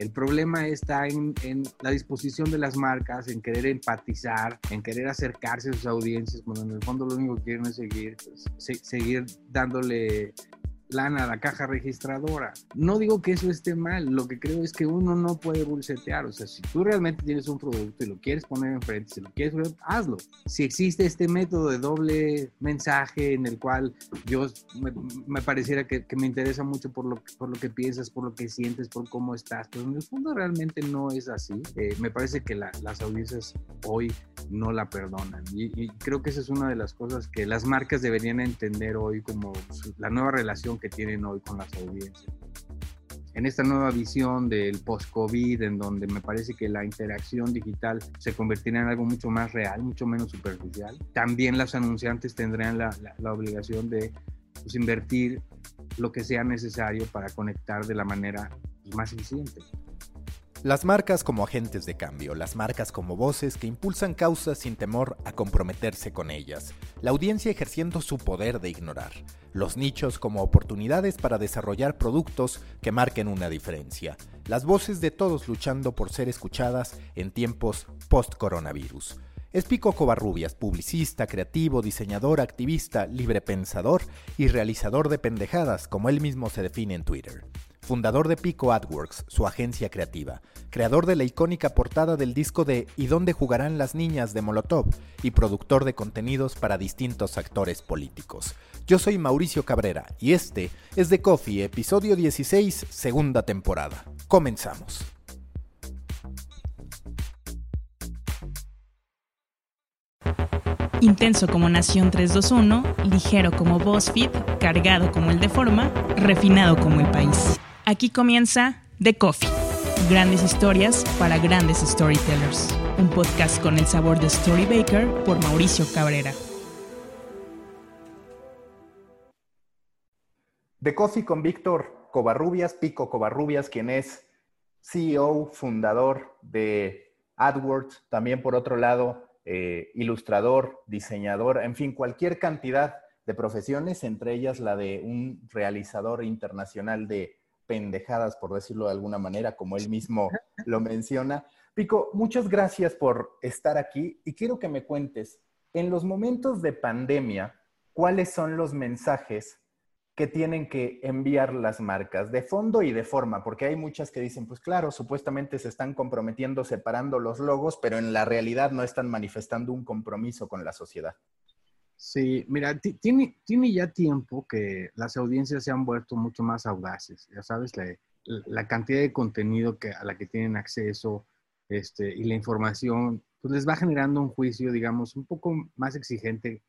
El problema está en, la disposición de las marcas, en querer empatizar, en querer acercarse a sus audiencias, cuando en el fondo lo único que quieren es seguir, seguir dándole lana a la caja registradora. No digo que eso esté mal, lo que creo es que uno no puede bulsetear. O sea, si tú realmente tienes un producto y lo quieres poner enfrente, si lo quieres hazlo. Si existe este método de doble mensaje en el cual yo me, pareciera que, me interesa mucho por lo, por lo que piensas, por lo que sientes, por cómo estás, pero en el fondo realmente no es así. Eh, me parece que las audiencias hoy no la perdonan. Y, y creo que esa es una de las cosas que las marcas deberían entender hoy como la nueva relación que tienen hoy con las audiencias. En esta nueva visión del post-COVID, en donde me parece que la interacción digital se convertirá en algo mucho más real, mucho menos superficial, también los anunciantes tendrán la, la, obligación de pues, invertir lo que sea necesario para conectar de la manera pues, más eficiente. Las marcas como agentes de cambio, las marcas como voces que impulsan causas sin temor a comprometerse con ellas, la audiencia ejerciendo su poder de ignorar, los nichos como oportunidades para desarrollar productos que marquen una diferencia, las voces de todos luchando por ser escuchadas en tiempos post-coronavirus. Es Pico Covarrubias, publicista, creativo, diseñador, activista, librepensador y realizador de pendejadas, como él mismo se define en Twitter fundador de Pico AdWorks, su agencia creativa, creador de la icónica portada del disco de ¿Y dónde jugarán las niñas de Molotov? y productor de contenidos para distintos actores políticos. Yo soy Mauricio Cabrera y este es The Coffee, episodio 16, segunda temporada. Comenzamos. Intenso como Nación 321, ligero como BuzzFeed, cargado como el de forma, refinado como el país. Aquí comienza The Coffee. Grandes historias para grandes storytellers. Un podcast con el sabor de Storybaker por Mauricio Cabrera. The Coffee con Víctor Covarrubias, Pico Covarrubias, quien es CEO, fundador de AdWords, también por otro lado, eh, ilustrador, diseñador, en fin, cualquier cantidad de profesiones, entre ellas la de un realizador internacional de pendejadas, por decirlo de alguna manera, como él mismo lo menciona. Pico, muchas gracias por estar aquí y quiero que me cuentes, en los momentos de pandemia, ¿cuáles son los mensajes que tienen que enviar las marcas, de fondo y de forma? Porque hay muchas que dicen, pues claro, supuestamente se están comprometiendo separando los logos, pero en la realidad no están manifestando un compromiso con la sociedad. Sí, mira, tiene, tiene ya tiempo que las audiencias se han vuelto mucho más audaces, ya sabes, la, cantidad de contenido que, a la que tienen acceso este, y la información, pues les va generando un juicio, digamos, un poco más exigente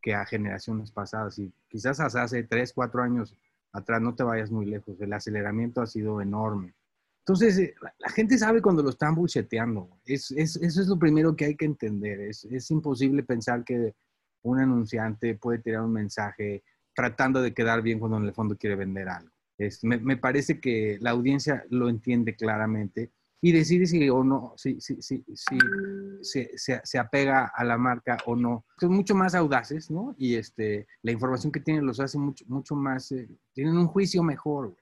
que a generaciones pasadas. Y quizás hace tres, cuatro años atrás, no te vayas muy lejos, el aceleramiento ha sido enorme. Entonces, eh, la, gente sabe cuando lo están bucheteando. Es, es, eso es lo primero que hay que entender. Es, es imposible pensar que un anunciante puede tirar un mensaje tratando de quedar bien cuando en el fondo quiere vender algo. me, parece que la audiencia lo entiende claramente y decide si o no, si, si, si, si se, se, apega a la marca o no. Son mucho más audaces, ¿no? Y este, la información que tienen los hace mucho, mucho más, eh, tienen un juicio mejor.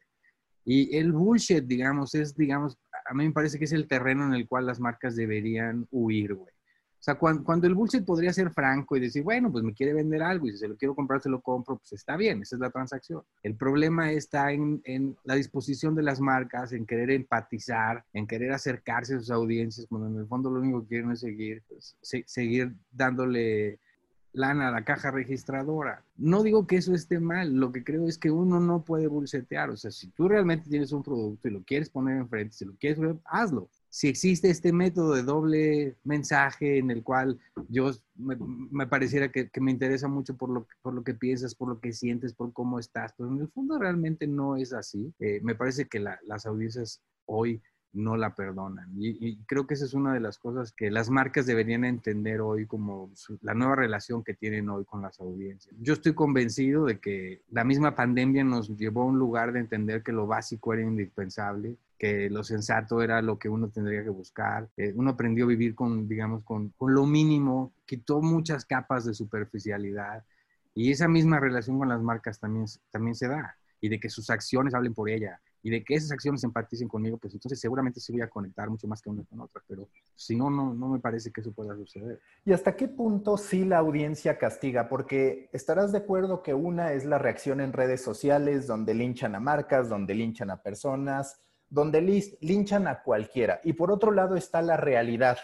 Y el bullshit, digamos, es, digamos, a mí me parece que es el terreno en el cual las marcas deberían huir, güey. O sea, cuando, el bullshit podría ser franco y decir, bueno, pues me quiere vender algo y si se lo quiero comprar, se lo compro, pues está bien, esa es la transacción. El problema está en, la disposición de las marcas, en querer empatizar, en querer acercarse a sus audiencias, cuando en el fondo lo único que quieren es seguir, pues, seguir dándole lana a la caja registradora. No digo que eso esté mal, lo que creo es que uno no puede bulsetear. O sea, si tú realmente tienes un producto y lo quieres poner enfrente, si lo quieres hazlo si existe este método de doble mensaje en el cual yo me, pareciera que, me interesa mucho por lo, por lo que piensas, por lo que sientes, por cómo estás, pero en el fondo realmente no es así. Eh, me parece que las audiencias hoy no la perdonan. Y, creo que esa es una de las cosas que las marcas deberían entender hoy como la nueva relación que tienen hoy con las audiencias. Yo estoy convencido de que la misma pandemia nos llevó a un lugar de entender que lo básico era indispensable, que lo sensato era lo que uno tendría que buscar. uno aprendió a vivir con, digamos, con, con lo mínimo, quitó muchas capas de superficialidad y esa misma relación con las marcas también, también se da y de que sus acciones hablen por ella y de que esas acciones empaticen conmigo, pues entonces seguramente sí voy a conectar mucho más que una con otra, pero si no, no, no me parece que eso pueda suceder. ¿Y hasta qué punto sí la audiencia castiga? Porque estarás de acuerdo que una es la reacción en redes sociales, donde linchan a marcas, donde linchan a personas, donde linchan a cualquiera. Y por otro lado está la realidad,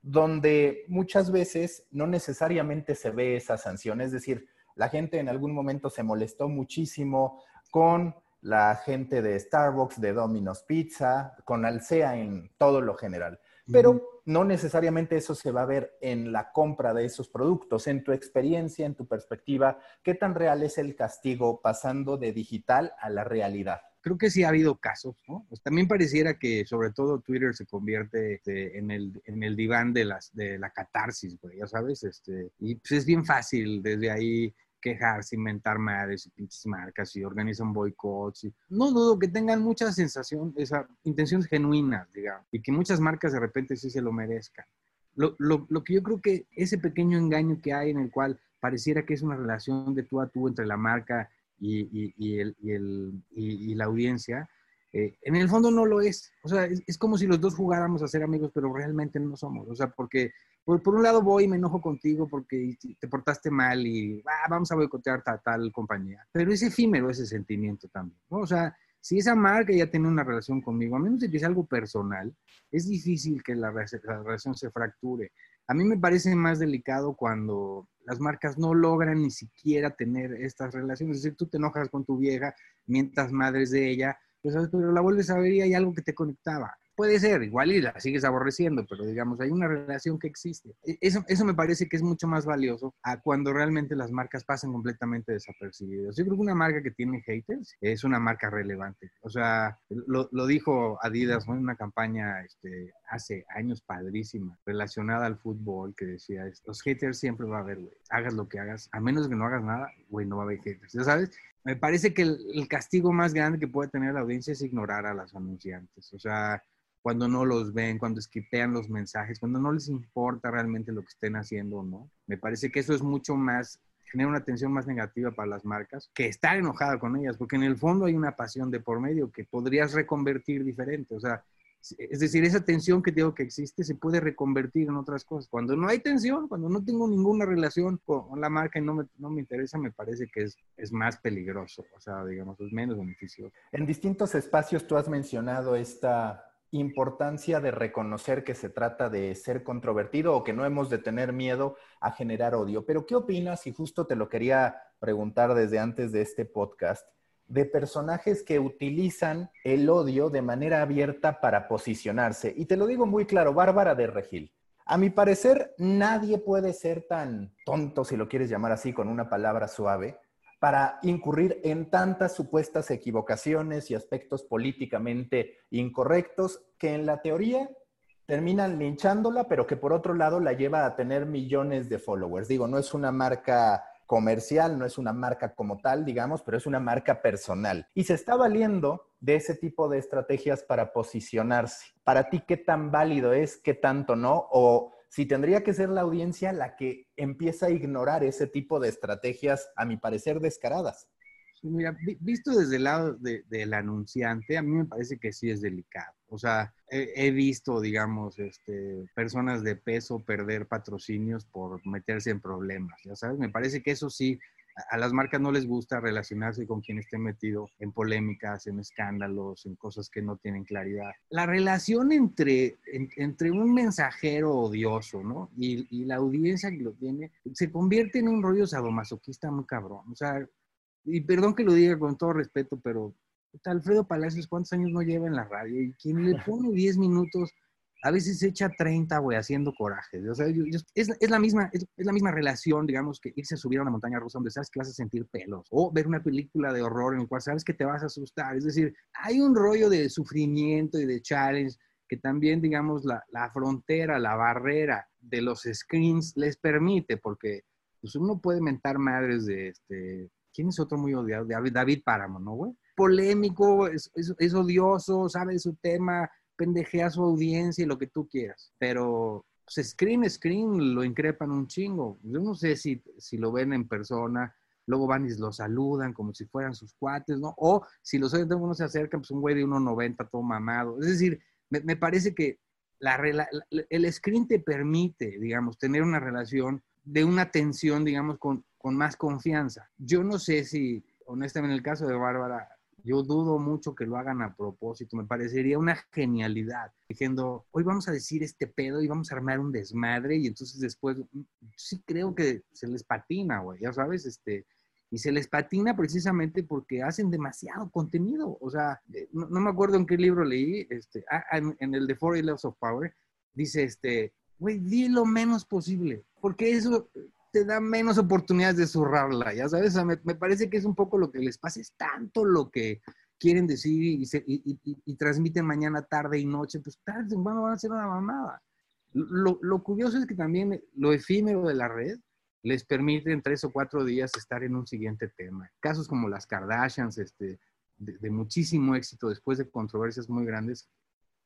donde muchas veces no necesariamente se ve esa sanción. Es decir, la gente en algún momento se molestó muchísimo con la gente de Starbucks, de Domino's Pizza, con Alsea en todo lo general. Pero no necesariamente eso se va a ver en la compra de esos productos. En tu experiencia, en tu perspectiva, ¿qué tan real es el castigo pasando de digital a la realidad? Creo que sí ha habido casos, ¿no? Pues también pareciera que sobre todo Twitter se convierte este, en, el, en el diván de, las, de la catarsis, güey, ya sabes, este, y pues es bien fácil desde ahí quejarse, inventar madres y pinches marcas y organizan boicots. Y... No dudo que tengan mucha sensación, esa, intenciones genuinas, digamos, y que muchas marcas de repente sí se lo merezcan. Lo, lo, lo, que yo creo que ese pequeño engaño que hay en el cual pareciera que es una relación de tú a tú entre la marca y, y, y, el, el, y la audiencia, eh, en el fondo no lo es. O sea, es, es, como si los dos jugáramos a ser amigos, pero realmente no somos. O sea, porque por, por un lado voy y me enojo contigo porque te portaste mal y ah, vamos a boicotear tal, tal compañía. Pero es efímero ese sentimiento también. ¿no? O sea, si esa marca ya tiene una relación conmigo, a menos que sea algo personal, es difícil que la, la relación se fracture. A mí me parece más delicado cuando las marcas no logran ni siquiera tener estas relaciones. Es decir, tú te enojas con tu vieja, mientras madres de ella, pues, pero la vuelves a ver y hay algo que te conectaba. Puede ser, igual y la sigues aborreciendo, pero digamos, hay una relación que existe. E, eso, eso me parece que es mucho más valioso a cuando realmente las marcas pasan completamente desapercibidas. Yo creo que una marca que tiene haters es una marca relevante. O sea, lo, dijo Adidas en una campaña este, hace años padrísima relacionada al fútbol que decía, los haters siempre va a haber, güey. Hagas lo que hagas, a menos que no hagas nada, güey, no va a haber haters. ¿Ya sabes? Me parece que el, el castigo más grande que puede tener la audiencia es ignorar a los anunciantes. O sea, cuando no los ven, cuando esquipean los mensajes, cuando no les importa realmente lo que estén haciendo o no. Me parece que eso es mucho más, genera una atención más negativa para las marcas que estar enojada con ellas, porque en el fondo hay una pasión de por medio que podrías reconvertir diferente. O sea, es decir, esa tensión que digo que existe se puede reconvertir en otras cosas. Cuando no hay tensión, cuando no tengo ninguna relación con la marca y no me, no me interesa, me parece que es, es más peligroso, o sea, digamos, es menos beneficioso. En distintos espacios tú has mencionado esta importancia de reconocer que se trata de ser controvertido o que no hemos de tener miedo a generar odio. Pero ¿qué opinas? Y justo te lo quería preguntar desde antes de este podcast, de personajes que utilizan el odio de manera abierta para posicionarse. Y te lo digo muy claro, Bárbara de Regil. A mi parecer, nadie puede ser tan tonto, si lo quieres llamar así, con una palabra suave, para incurrir en tantas supuestas equivocaciones y aspectos políticamente incorrectos que en la teoría terminan linchándola, pero que por otro lado la lleva a tener millones de followers. Digo, no es una marca comercial, no es una marca como tal, digamos, pero es una marca personal. Y se está valiendo de ese tipo de estrategias para posicionarse. Para ti, ¿qué tan válido es? ¿Qué tanto no? O si tendría que ser la audiencia la que empieza a ignorar ese tipo de estrategias, a mi parecer, descaradas. Mira, visto desde el lado del anunciante, a mí me parece que sí es delicado. O sea, he, visto, digamos, este, personas de peso perder patrocinios por meterse en problemas, ya sabes, me parece que eso sí a las marcas no les gusta relacionarse con quien esté metido en polémicas, en escándalos, en cosas que no tienen claridad. La relación entre, entre un mensajero odioso, ¿no? Y, y, la audiencia que lo tiene, se convierte en un rollo sadomasoquista muy cabrón. O sea, y perdón que lo diga con todo respeto, pero Alfredo Palacios, ¿cuántos años no lleva en la radio? Y quien le pone 10 minutos a veces se echa 30, güey, haciendo coraje. O sea, es, es, la misma, es, la misma relación, digamos, que irse a subir a una montaña rusa donde sabes que vas a sentir pelos. O ver una película de horror en la cual sabes que te vas a asustar. Es decir, hay un rollo de sufrimiento y de challenge que también, digamos, la, la frontera, la barrera de los screens les permite, porque pues, uno puede mentar madres de, este, ¿quién es otro muy odiado? David Páramo, ¿no, güey? Polémico, es, es odioso, sabe su tema, pendejea su audiencia y lo que tú quieras, pero pues, screen, screen lo increpan un chingo. Yo no sé si, si lo ven en persona, luego van y los saludan como si fueran sus cuates, ¿no? O si los oyentes no se acercan, pues un güey de 1,90 todo mamado. Es decir, me, parece que la, el screen te permite, digamos, tener una relación de una tensión, digamos, con, con más confianza. Yo no sé si, honestamente, en el caso de Bárbara, yo dudo mucho que lo hagan a propósito. Me parecería una genialidad. Diciendo, hoy vamos a decir este pedo y vamos a armar un desmadre y entonces después, sí creo que se les patina, güey, ya sabes, este, y se les patina precisamente porque hacen demasiado contenido. O sea, eh, no, me acuerdo en qué libro leí, este, ah, en, el de Four Levels of Power, dice, este, güey, di lo menos posible, porque eso te da menos oportunidades de zurrarla, ya sabes, me, parece que es un poco lo que les pasa, es tanto lo que quieren decir y, transmiten mañana, tarde y noche, pues tarde bueno, van a hacer una mamada. Lo, lo curioso es que también lo efímero de la red les permite en tres o cuatro días estar en un siguiente tema. Casos como las Kardashians, este, de, muchísimo éxito después de controversias muy grandes.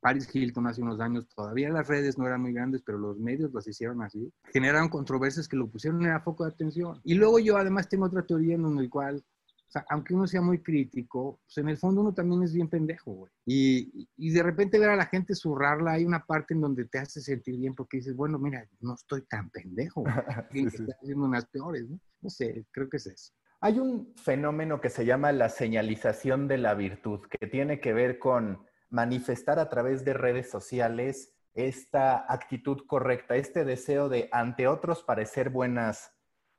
Paris Hilton hace unos años, todavía las redes no eran muy grandes, pero los medios las hicieron así. Generaron controversias que lo pusieron en el foco de atención. Y luego yo además tengo otra teoría en el cual sea, aunque uno sea muy crítico, pues en el fondo uno también es bien pendejo, güey. Y, y, de repente ver a la gente zurrarla, hay una parte en donde te hace sentir bien porque dices, bueno, mira, no estoy tan pendejo, sí, sí. haciendo unas peores, ¿no? No sé, creo que es eso. Hay un fenómeno que se llama la señalización de la virtud, que tiene que ver con manifestar a través de redes sociales esta actitud correcta, este deseo de ante otros parecer buenas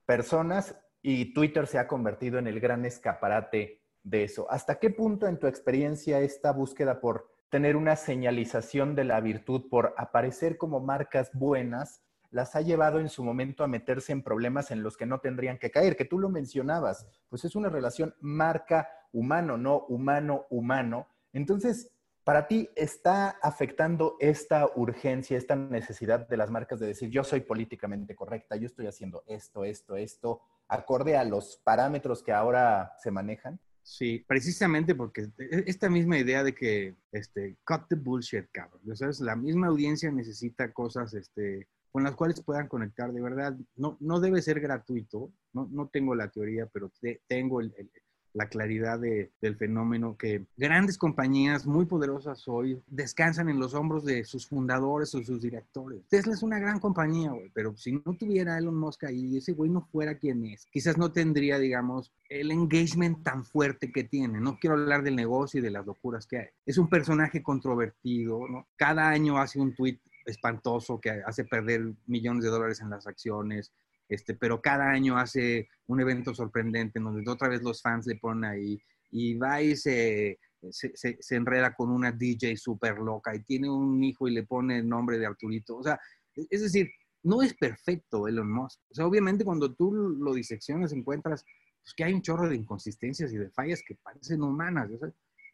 personas y Twitter se ha convertido en el gran escaparate de eso. ¿Hasta qué punto en tu experiencia esta búsqueda por tener una señalización de la virtud, por aparecer como marcas buenas, las ha llevado en su momento a meterse en problemas en los que no tendrían que caer? Que tú lo mencionabas, pues es una relación marca-humano, no humano-humano. Entonces, para ti, ¿está afectando esta urgencia, esta necesidad de las marcas de decir, yo soy políticamente correcta, yo estoy haciendo esto, esto, esto, acorde a los parámetros que ahora se manejan? Sí, precisamente porque e, esta misma idea de que, este, cut the bullshit, cabrón. La misma audiencia necesita cosas, este, con las cuales puedan conectar. De verdad, no, no debe ser gratuito. No, no tengo la teoría, pero tengo el, la claridad del fenómeno que grandes compañías muy poderosas hoy descansan en los hombros de sus fundadores o sus directores. Tesla es una gran compañía, pero si no tuviera Elon Musk ahí, ese güey no fuera quien es, quizás no tendría, digamos, el engagement tan fuerte que tiene. No quiero hablar del negocio y de las locuras que hay. Es un personaje controvertido, ¿no? Cada año hace un tweet espantoso que hace perder millones de dólares en las acciones este, pero cada año hace un evento sorprendente en donde otra vez los fans le ponen ahí y va y se, se, enreda con una DJ súper loca y tiene un hijo y le pone el nombre de Arturito. O sea, es decir, no es perfecto Elon Musk. O sea, obviamente cuando tú lo diseccionas encuentras pues, que hay un chorro de inconsistencias y de fallas que parecen humanas.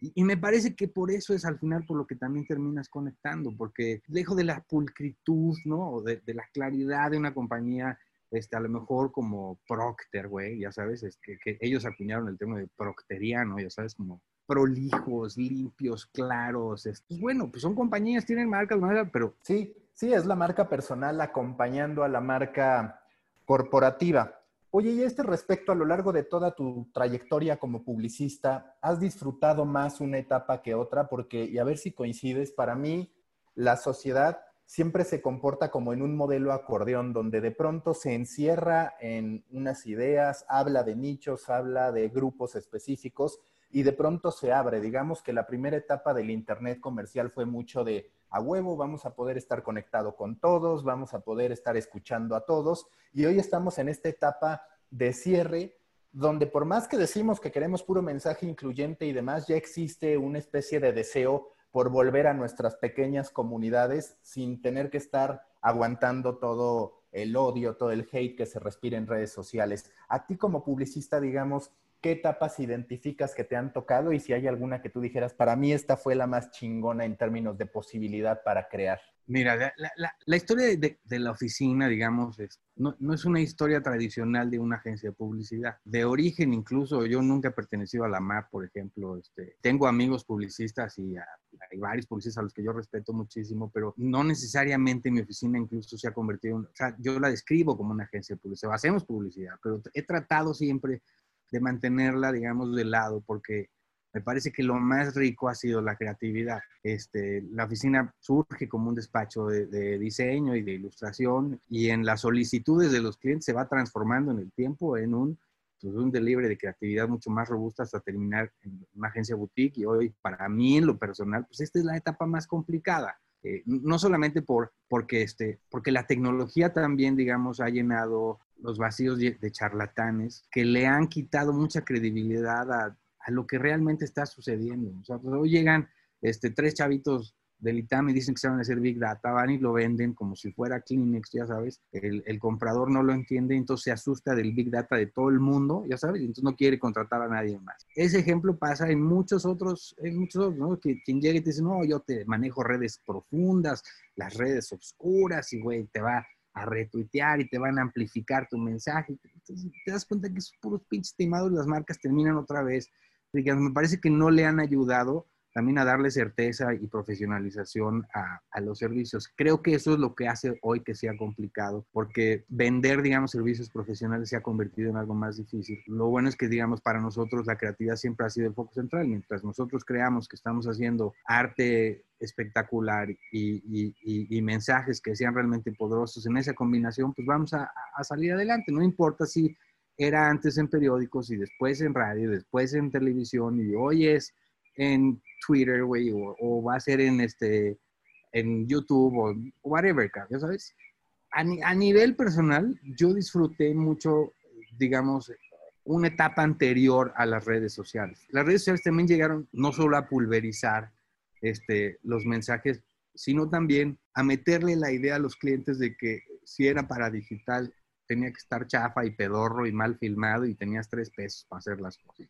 Y, me parece que por eso es al final por lo que también terminas conectando, porque lejos de la pulcritud, ¿no? De, de la claridad de una compañía este, a lo mejor como Procter, güey, ya sabes, es que, ellos acuñaron el tema de procteriano, ya sabes, como prolijos, limpios, claros. Pues bueno, pues son compañías, tienen marcas, pero... Sí, sí, es la marca personal acompañando a la marca corporativa. Oye, y este respecto, a lo largo de toda tu trayectoria como publicista, ¿has disfrutado más una etapa que otra? Porque, y a ver si coincides, para mí la sociedad siempre se comporta como en un modelo acordeón, donde de pronto se encierra en unas ideas, habla de nichos, habla de grupos específicos y de pronto se abre. Digamos que la primera etapa del Internet comercial fue mucho de a huevo, vamos a poder estar conectado con todos, vamos a poder estar escuchando a todos y hoy estamos en esta etapa de cierre donde por más que decimos que queremos puro mensaje incluyente y demás, ya existe una especie de deseo por volver a nuestras pequeñas comunidades sin tener que estar aguantando todo el odio, todo el hate que se respira en redes sociales. A ti como publicista, digamos, ¿qué etapas identificas que te han tocado y si hay alguna que tú dijeras, para mí esta fue la más chingona en términos de posibilidad para crear? Mira, la, historia de, la oficina, digamos, no, es una historia tradicional de una agencia de publicidad. De origen, incluso, yo nunca he pertenecido a la MAP, por ejemplo. Este, tengo amigos publicistas y hay varios publicistas a los que yo respeto muchísimo, pero no necesariamente mi oficina incluso se ha convertido en, o sea, yo la describo como una agencia de publicidad, hacemos publicidad, pero he tratado siempre de mantenerla, digamos, de lado, porque me parece que lo más rico ha sido la creatividad. Este, la oficina surge como un despacho de, diseño y de ilustración y en las solicitudes de los clientes se va transformando en el tiempo en un, pues, un delivery de creatividad mucho más robusta hasta terminar en una agencia boutique y hoy para mí en lo personal, pues esta es la etapa más complicada. Eh, no solamente por, porque, este, porque la tecnología también, digamos, ha llenado los vacíos de charlatanes que le han quitado mucha credibilidad a lo que realmente está sucediendo. Pues, hoy llegan este, tres chavitos del ITAM y dicen que se van a hacer Big Data, van y lo venden como si fuera Kleenex, ya sabes, el, comprador no lo entiende, entonces se asusta del Big Data de todo el mundo, ya sabes, y entonces no quiere contratar a nadie más. Ese ejemplo pasa en muchos otros, en muchos otros, ¿no? Que quien llega y te dice, no, yo te manejo redes profundas, las redes oscuras, y güey, te va a retuitear y te van a amplificar tu mensaje. Entonces te das cuenta que esos puros pinches estimados, las marcas terminan otra vez me parece que no le han ayudado también a darle certeza y profesionalización a, a, los servicios. Creo que eso es lo que hace hoy que sea complicado, porque vender, digamos, servicios profesionales se ha convertido en algo más difícil. Lo bueno es que, digamos, para nosotros la creatividad siempre ha sido el foco central. Mientras nosotros creamos que estamos haciendo arte espectacular y, y, y, mensajes que sean realmente poderosos en esa combinación, pues vamos a, a salir adelante. No importa si era antes en periódicos y después en radio, después en televisión y hoy es en Twitter, güey, o, va a ser en este en YouTube o whatever, ya sabes. A, a, nivel personal, yo disfruté mucho, digamos, una etapa anterior a las redes sociales. Las redes sociales también llegaron no solo a pulverizar este, los mensajes, sino también a meterle la idea a los clientes de que si era para digital, tenía que estar chafa y pedorro y mal filmado y tenías tres pesos para hacer las cosas.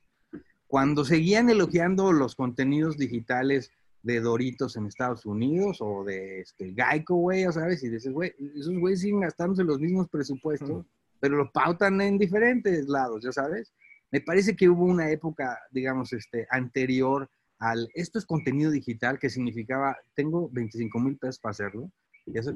Cuando seguían elogiando los contenidos digitales de Doritos en Estados Unidos o de este, Geico, güey, ¿sabes? Y dices, güey, esos güeyes siguen gastándose los mismos presupuestos, pero lo pautan en diferentes lados, ¿ya sabes? Me parece que hubo una época, digamos, este, anterior al, esto es contenido digital, que significaba, tengo 25 mil pesos para hacerlo,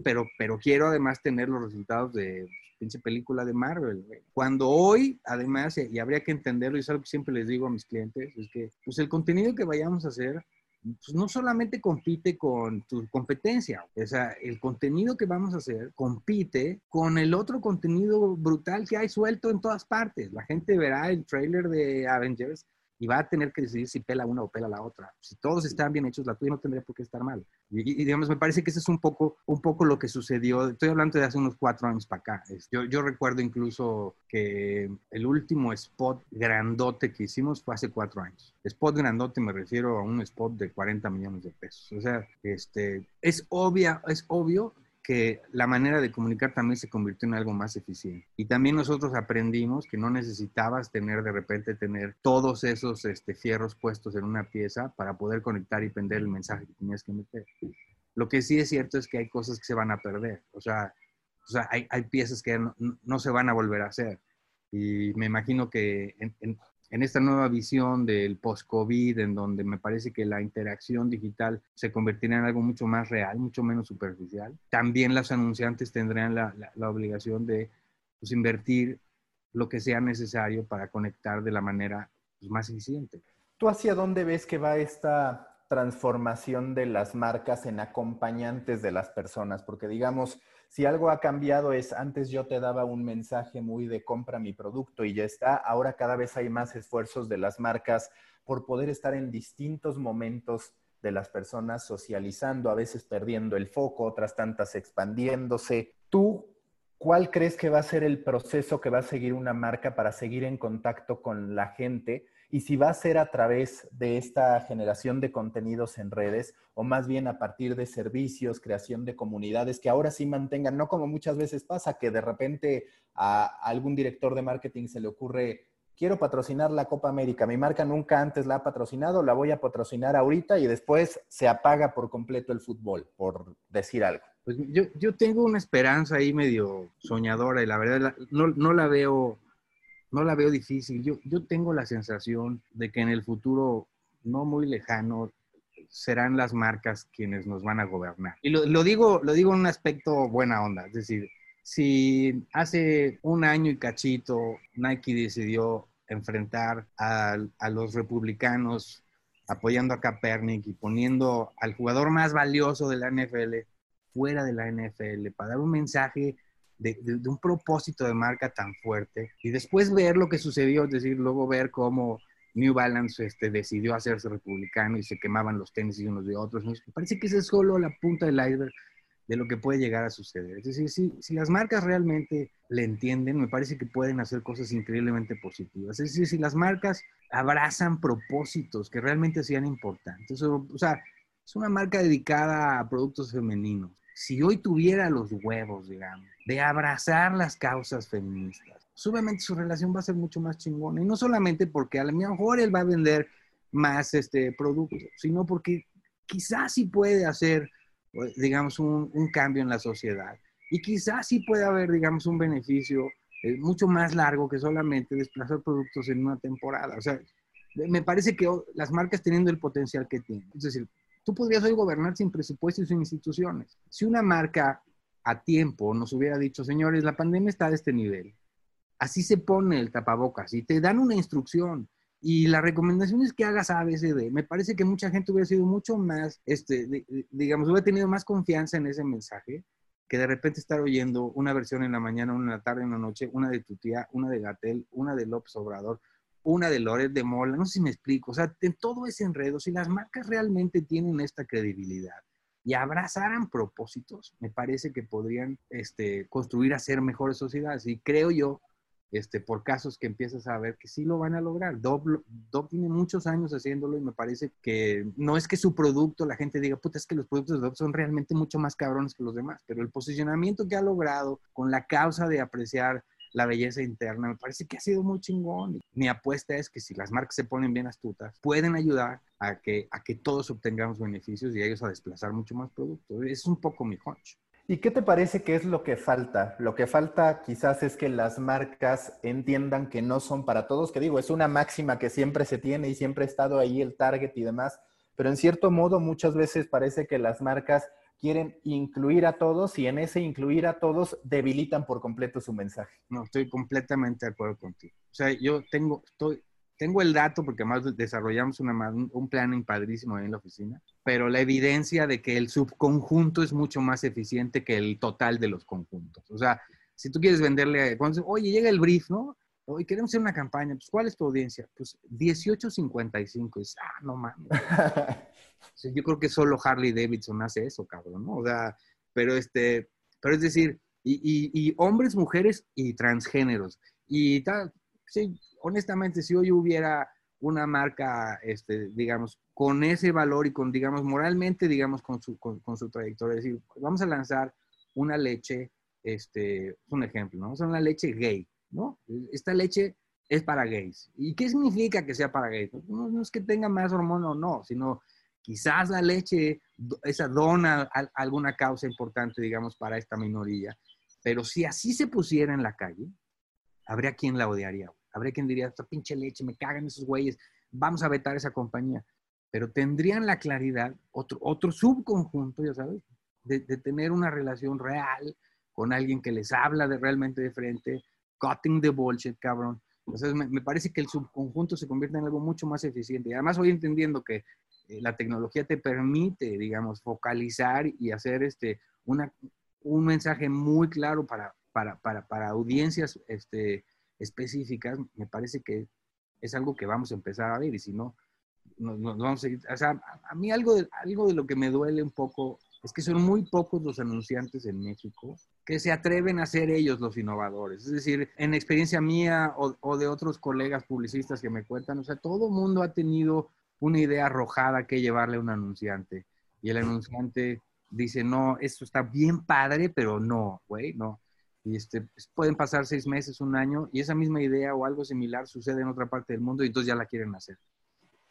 pero, pero quiero además tener los resultados de pinche película de Marvel. Cuando hoy, además, y habría que entenderlo, y es algo que siempre les digo a mis clientes, es que pues el contenido que vayamos a hacer pues no solamente compite con tu competencia, o sea, el contenido que vamos a hacer compite con el otro contenido brutal que hay suelto en todas partes. La gente verá el trailer de Avengers y va a tener que decidir si pela una o pela la otra. Si todos están bien hechos, la tuya no tendría por qué estar mal. Y, digamos, me parece que eso es un poco, un poco lo que sucedió. Estoy hablando de hace unos cuatro años para acá. Yo, yo recuerdo incluso que el último spot grandote que hicimos fue hace cuatro años. Spot grandote me refiero a un spot de 40 millones de pesos. O sea, este, es, obvia, es obvio que la manera de comunicar también se convirtió en algo más eficiente. Y también nosotros aprendimos que no necesitabas tener de repente tener todos esos este, fierros puestos en una pieza para poder conectar y prender el mensaje que tenías que meter. Lo que sí es cierto es que hay cosas que se van a perder. O sea, o sea hay, hay piezas que no, se van a volver a hacer. Y me imagino que en esta nueva visión del post-COVID, en donde me parece que la interacción digital se convertirá en algo mucho más real, mucho menos superficial, también los anunciantes tendrán la, la, obligación de pues, invertir lo que sea necesario para conectar de la manera pues, más eficiente. ¿Tú hacia dónde ves que va esta transformación de las marcas en acompañantes de las personas? Porque digamos, si algo ha cambiado es, antes yo te daba un mensaje muy de compra mi producto y ya está, ahora cada vez hay más esfuerzos de las marcas por poder estar en distintos momentos de las personas socializando, a veces perdiendo el foco, otras tantas expandiéndose. ¿Tú cuál crees que va a ser el proceso que va a seguir una marca para seguir en contacto con la gente? Y si va a ser a través de esta generación de contenidos en redes o más bien a partir de servicios, creación de comunidades que ahora sí mantengan, no como muchas veces pasa, que de repente a algún director de marketing se le ocurre, quiero patrocinar la Copa América, mi marca nunca antes la ha patrocinado, la voy a patrocinar ahorita y después se apaga por completo el fútbol, por decir algo. Pues yo, yo tengo una esperanza ahí medio soñadora y la verdad no, no la veo no la veo difícil. Yo, yo tengo la sensación de que en el futuro no muy lejano serán las marcas quienes nos van a gobernar. Y lo, digo, lo digo en un aspecto buena onda, es decir, si hace un año y cachito Nike decidió enfrentar a, a los republicanos apoyando a Kaepernick y poniendo al jugador más valioso de la NFL fuera de la NFL para dar un mensaje de, un propósito de marca tan fuerte y después ver lo que sucedió, es decir, luego ver cómo New Balance este, decidió hacerse republicano y se quemaban los tenis unos de otros. Me parece que esa es solo la punta del iceberg de lo que puede llegar a suceder. Es decir, si, si, las marcas realmente le entienden, me parece que pueden hacer cosas increíblemente positivas. Es decir, si las marcas abrazan propósitos que realmente sean importantes. O, o sea, es una marca dedicada a productos femeninos. Si hoy tuviera los huevos, digamos, de abrazar las causas feministas, obviamente su relación va a ser mucho más chingona. Y no solamente porque a lo mejor él va a vender más este producto, sino porque quizás sí puede hacer, pues, digamos, un, cambio en la sociedad. Y quizás sí puede haber, digamos, un beneficio eh, mucho más largo que solamente desplazar productos en una temporada. O sea, me parece que las marcas teniendo el potencial que tienen. Es decir, tú podrías hoy gobernar sin presupuesto y sin instituciones. Si una marca a tiempo nos hubiera dicho, señores, la pandemia está de este nivel, así se pone el tapabocas y te dan una instrucción. Y la recomendación es que hagas ABCD. Me parece que mucha gente hubiera sido mucho más, este, digamos, hubiera tenido más confianza en ese mensaje que de repente estar oyendo una versión en la mañana, una en la tarde, en la noche, una de tu tía, una de Gatel, una de López Obrador, una de Loret de Mola, no sé si me explico, o sea, todo ese enredo, si las marcas realmente tienen esta credibilidad y abrazaran propósitos, me parece que podrían este, construir, hacer mejores sociedades. Y creo yo este, por casos que empiezas a ver que sí lo van a lograr. Dob, tiene muchos años haciéndolo y me parece que no es que su producto, la gente diga, puta, es que los productos de Dob son realmente mucho más cabrones que los demás, pero el posicionamiento que ha logrado con la causa de apreciar la belleza interna, me parece que ha sido muy chingón. Mi apuesta es que si las marcas se ponen bien astutas, pueden ayudar a que, a que todos obtengamos beneficios y ellos a desplazar mucho más productos. Es un poco mi hunch. ¿Y qué te parece que es lo que falta? Lo que falta quizás es que las marcas entiendan que no son para todos, que digo, es una máxima que siempre se tiene y siempre ha estado ahí el target y demás, pero en cierto modo muchas veces parece que las marcas quieren incluir a todos y en ese incluir a todos debilitan por completo su mensaje. No, estoy completamente de acuerdo contigo. O sea, yo tengo, estoy, tengo el dato porque además desarrollamos una, un planning padrísimo en la oficina, pero la evidencia de que el subconjunto es mucho más eficiente que el total de los conjuntos. O sea, si tú quieres venderle, cuando, oye, llega el brief, ¿no? Hoy queremos hacer una campaña, pues ¿cuál es tu audiencia? Pues 1855. Y ah, no mames. yo creo que solo Harley Davidson hace eso, cabrón, ¿no? O sea, pero este, pero es decir, y, hombres, mujeres y transgéneros. Y tal, sí, honestamente, si hoy hubiera una marca, este, digamos, con ese valor y con, digamos, moralmente, digamos, con su, con, su trayectoria, es decir, vamos a lanzar una leche, este, un ejemplo, ¿no? Sea, una leche gay, ¿no? Esta leche es para gays. ¿Y qué significa que sea para gays? No, es que tenga más hormona no, sino quizás la leche, esa dona alguna causa importante, digamos, para esta minoría. Pero si así se pusiera en la calle, habría quien la odiaría. Habría quien diría, esta pinche leche, me cagan esos güeyes, vamos a vetar esa compañía. Pero tendrían la claridad, otro, otro subconjunto, ya sabes, de, tener una relación real con alguien que les habla de realmente de frente, cutting the bullshit, cabrón. Entonces, me, parece que el subconjunto se convierte en algo mucho más eficiente. Y además, voy entendiendo que la tecnología te permite, digamos, focalizar y hacer este, una, un mensaje muy claro para, para, para, para audiencias este, específicas, me parece que es algo que vamos a empezar a ver y si no, nos, vamos a ir, o sea, a mí algo de, algo de lo que me duele un poco es que son muy pocos los anunciantes en México que se atreven a ser ellos los innovadores. Es decir, en experiencia mía o, o de otros colegas publicistas que me cuentan, o sea, todo mundo ha tenido una idea arrojada que llevarle a un anunciante y el anunciante dice, no, esto está bien padre, pero no, güey, no. Y este, pues, pueden pasar seis meses, un año, y esa misma idea o algo similar sucede en otra parte del mundo y entonces ya la quieren hacer.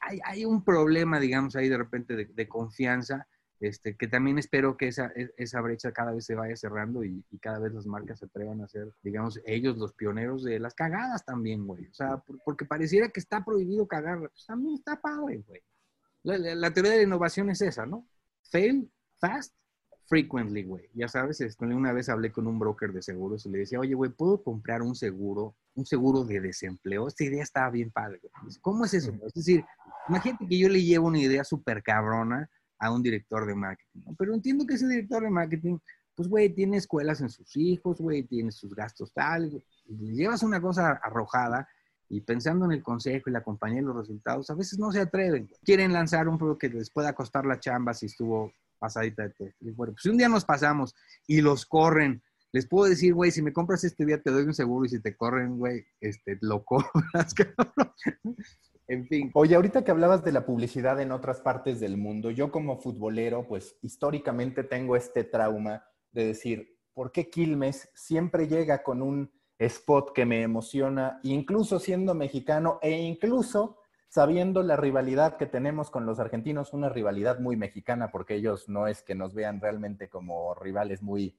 Hay, hay un problema, digamos, ahí de repente de, confianza, este, que también espero que esa, e, esa brecha cada vez se vaya cerrando y, cada vez las marcas se atrevan a ser, digamos, ellos los pioneros de las cagadas también, güey. O sea, porque pareciera que está prohibido cagar, pues también está padre, güey. La, teoría de la innovación es esa, ¿no? Fail fast, frequently, güey. Ya sabes, este, una vez hablé con un broker de seguros y le decía, oye, güey, ¿puedo comprar un seguro, un seguro de desempleo? Esta idea estaba bien padre. ¿Cómo es eso? Es decir, imagínate que yo le llevo una idea súper cabrona a un director de marketing, ¿no? pero entiendo que ese director de marketing, pues, güey, tiene escuelas en sus hijos, güey, tiene sus gastos tal, llevas una cosa arrojada y pensando en el consejo y la compañía y los resultados, a veces no se atreven. Quieren lanzar un producto que les pueda costar la chamba si estuvo pasadita de test. Bueno, pues si un día nos pasamos y los corren, les puedo decir, güey, si me compras este día te doy un seguro y si te corren, güey, este, lo cobras, En fin. Oye, ahorita que hablabas de la publicidad en otras partes del mundo, yo como futbolero, pues históricamente tengo este trauma de decir, ¿por qué Quilmes siempre llega con un spot que me emociona, incluso siendo mexicano e incluso sabiendo la rivalidad que tenemos con los argentinos, una rivalidad muy mexicana, porque ellos no es que nos vean realmente como rivales muy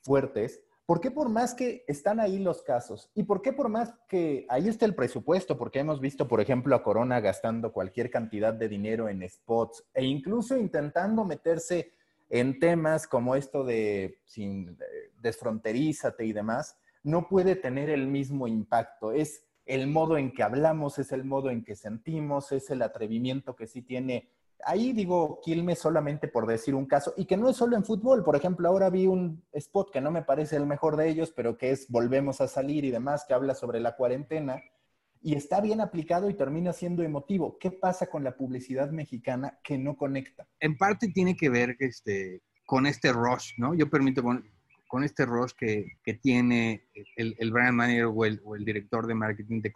fuertes. ¿Por qué por más que están ahí los casos? ¿Y por qué por más que ahí está el presupuesto? Porque hemos visto, por ejemplo, a Corona gastando cualquier cantidad de dinero en spots e incluso intentando meterse en temas como esto de sin, desfronterízate y demás no puede tener el mismo impacto. Es el modo en que hablamos, es el modo en que sentimos, es el atrevimiento que sí tiene. Ahí digo Quilmes solamente por decir un caso, y que no es solo en fútbol. Por ejemplo, ahora vi un spot que no me parece el mejor de ellos, pero que es Volvemos a salir y demás, que habla sobre la cuarentena, y está bien aplicado y termina siendo emotivo. ¿Qué pasa con la publicidad mexicana que no conecta? En parte tiene que ver este, con este rush, ¿no? Yo permito, con este rush que, tiene el, el, brand manager o el, director de marketing de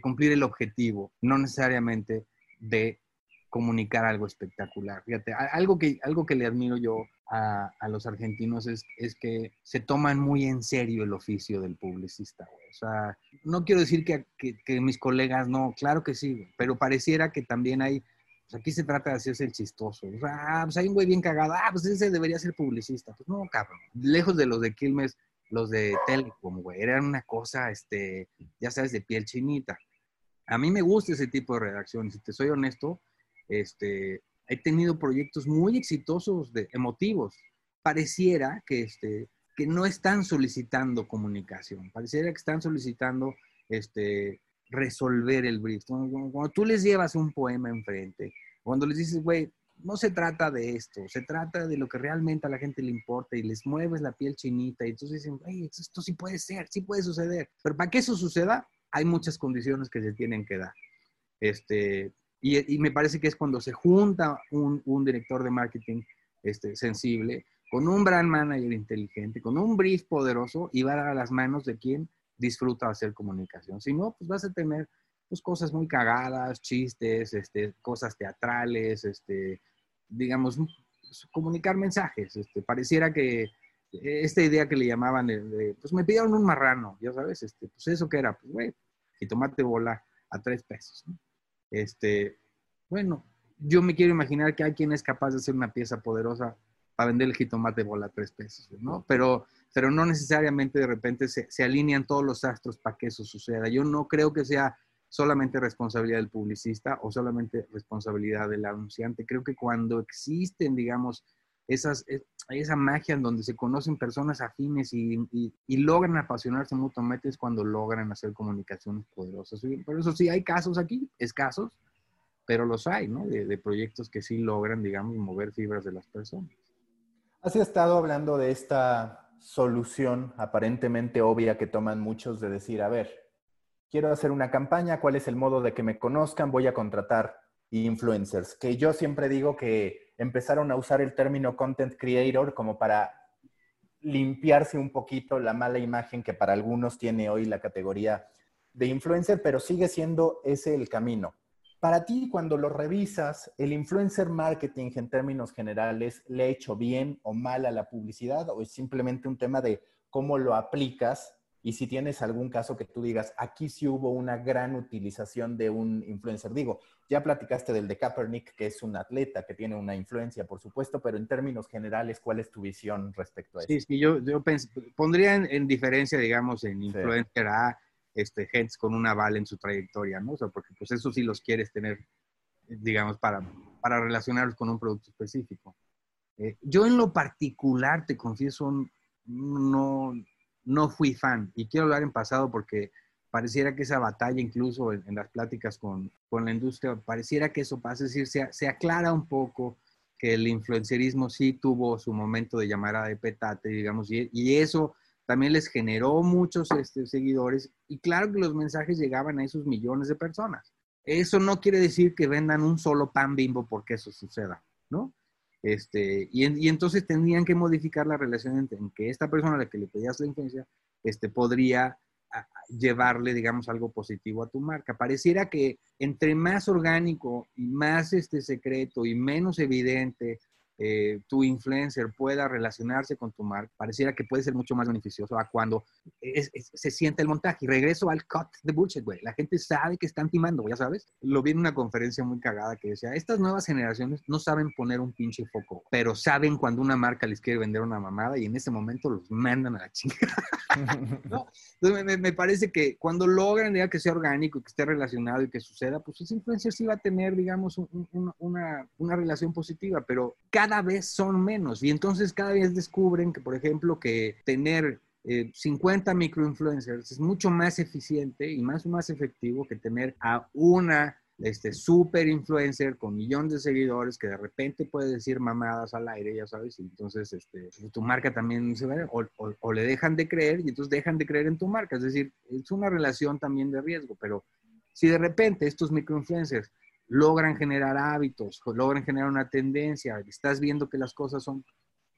cumplir el objetivo, no necesariamente de comunicar algo espectacular. Fíjate, algo que, algo que le admiro yo a, a los argentinos es, es, que se toman muy en serio el oficio del publicista. O sea, no quiero decir que, que, que, mis colegas no, claro que sí, pero pareciera que también hay pues aquí se trata de hacerse el chistoso. O sea, ah, pues hay un güey bien cagado. Ah, pues ese debería ser publicista. Pues no, cabrón. Lejos de los de Quilmes, los de Telecom, güey. Eran una cosa, este, ya sabes, de piel chinita. A mí me gusta ese tipo de redacción. Si te soy honesto, este, he tenido proyectos muy exitosos, de, emotivos. Pareciera que, este, que no están solicitando comunicación. Pareciera que están solicitando este, resolver el brief. Cuando, tú les llevas un poema enfrente, cuando les dices, güey, no se trata de esto, se trata de lo que realmente a la gente le importa y les mueves la piel chinita y entonces dicen, güey, esto sí puede ser, sí puede suceder. Pero para que eso suceda, hay muchas condiciones que se tienen que dar. Este, y, me parece que es cuando se junta un, director de marketing este, sensible con un brand manager inteligente, con un brief poderoso y va a dar a las manos de quien disfruta hacer comunicación. Si no, pues vas a tener pues, cosas muy cagadas, chistes, este, cosas teatrales, este, digamos, comunicar mensajes. Este, pareciera que esta idea que le llamaban, pues me pidieron un marrano, ya sabes, este, pues eso que era, pues güey, y tomate bola a tres pesos. Este, bueno, yo me quiero imaginar que hay quien es capaz de hacer una pieza poderosa para vender el jitomate bola a tres pesos, ¿no? Pero pero no necesariamente de repente se, se alinean todos los astros para que eso suceda. Yo no creo que sea solamente responsabilidad del publicista o solamente responsabilidad del anunciante. Creo que cuando existen, digamos, esas, e, esa magia en donde se conocen personas afines y, logran apasionarse mutuamente es cuando logran hacer comunicaciones poderosas. Por eso sí, hay casos aquí, escasos, pero los hay, ¿no? De, de proyectos que sí logran, digamos, mover fibras de las personas. Has estado hablando de esta solución aparentemente obvia que toman muchos de decir, a ver, quiero hacer una campaña, ¿cuál es el modo de que me conozcan? Voy a contratar influencers, que yo siempre digo que empezaron a usar el término content creator como para limpiarse un poquito la mala imagen que para algunos tiene hoy la categoría de influencer, pero sigue siendo ese el camino. Para ti, cuando lo revisas, ¿el influencer marketing en términos generales le ha hecho bien o mal a la publicidad o es simplemente un tema de cómo lo aplicas? Y si tienes algún caso que tú digas, aquí sí hubo una gran utilización de un influencer. Digo, ya platicaste del de Kaepernick, que es un atleta que tiene una influencia, por supuesto, pero en términos generales, ¿cuál es tu visión respecto a eso? Sí, sí yo, yo pondría en, diferencia, digamos, en influencer A este, con un aval en su trayectoria, ¿no? O sea, porque pues eso sí los quieres tener, digamos, para, para relacionarlos con un producto específico. Eh, yo en lo particular, te confieso, no, no fui fan. Y quiero hablar en pasado porque pareciera que esa batalla, incluso en, las pláticas con, con, la industria, pareciera que eso pasa. Es decir, se, aclara un poco que el influencerismo sí tuvo su momento de llamada de petate, digamos, y, y eso también les generó muchos este, seguidores. Y claro que los mensajes llegaban a esos millones de personas. Eso no quiere decir que vendan un solo pan bimbo porque eso suceda, ¿no? Este, y, entonces tendrían que modificar la relación en, que esta persona a la que le pedías la influencia este, podría llevarle, digamos, algo positivo a tu marca. Pareciera que entre más orgánico y más este secreto y menos evidente eh, tu influencer pueda relacionarse con tu marca, pareciera que puede ser mucho más beneficioso a cuando se siente el montaje. Y regreso al cut de bullshit, güey. La gente sabe que están timando, ya sabes. Lo vi en una conferencia muy cagada que decía, estas nuevas generaciones no saben poner un pinche foco, pero saben cuando una marca les quiere vender una mamada y en ese momento los mandan a la chingada. Entonces me, parece que cuando logran ya que sea orgánico y que esté relacionado y que suceda, pues ese influencer sí va a tener, digamos, una, una relación positiva, pero cada cada vez son menos. Y entonces cada vez descubren que, por ejemplo, que tener 50 eh, microinfluencers es mucho más eficiente y más, más efectivo que tener a una este, super influencer con millones de seguidores que de repente puede decir mamadas al aire, ya sabes, y entonces este, tu marca también se ve, o, o, le dejan de creer y entonces dejan de creer en tu marca. Es decir, es una relación también de riesgo, pero si de repente estos microinfluencers logran generar hábitos, logran generar una tendencia, estás viendo que las cosas son,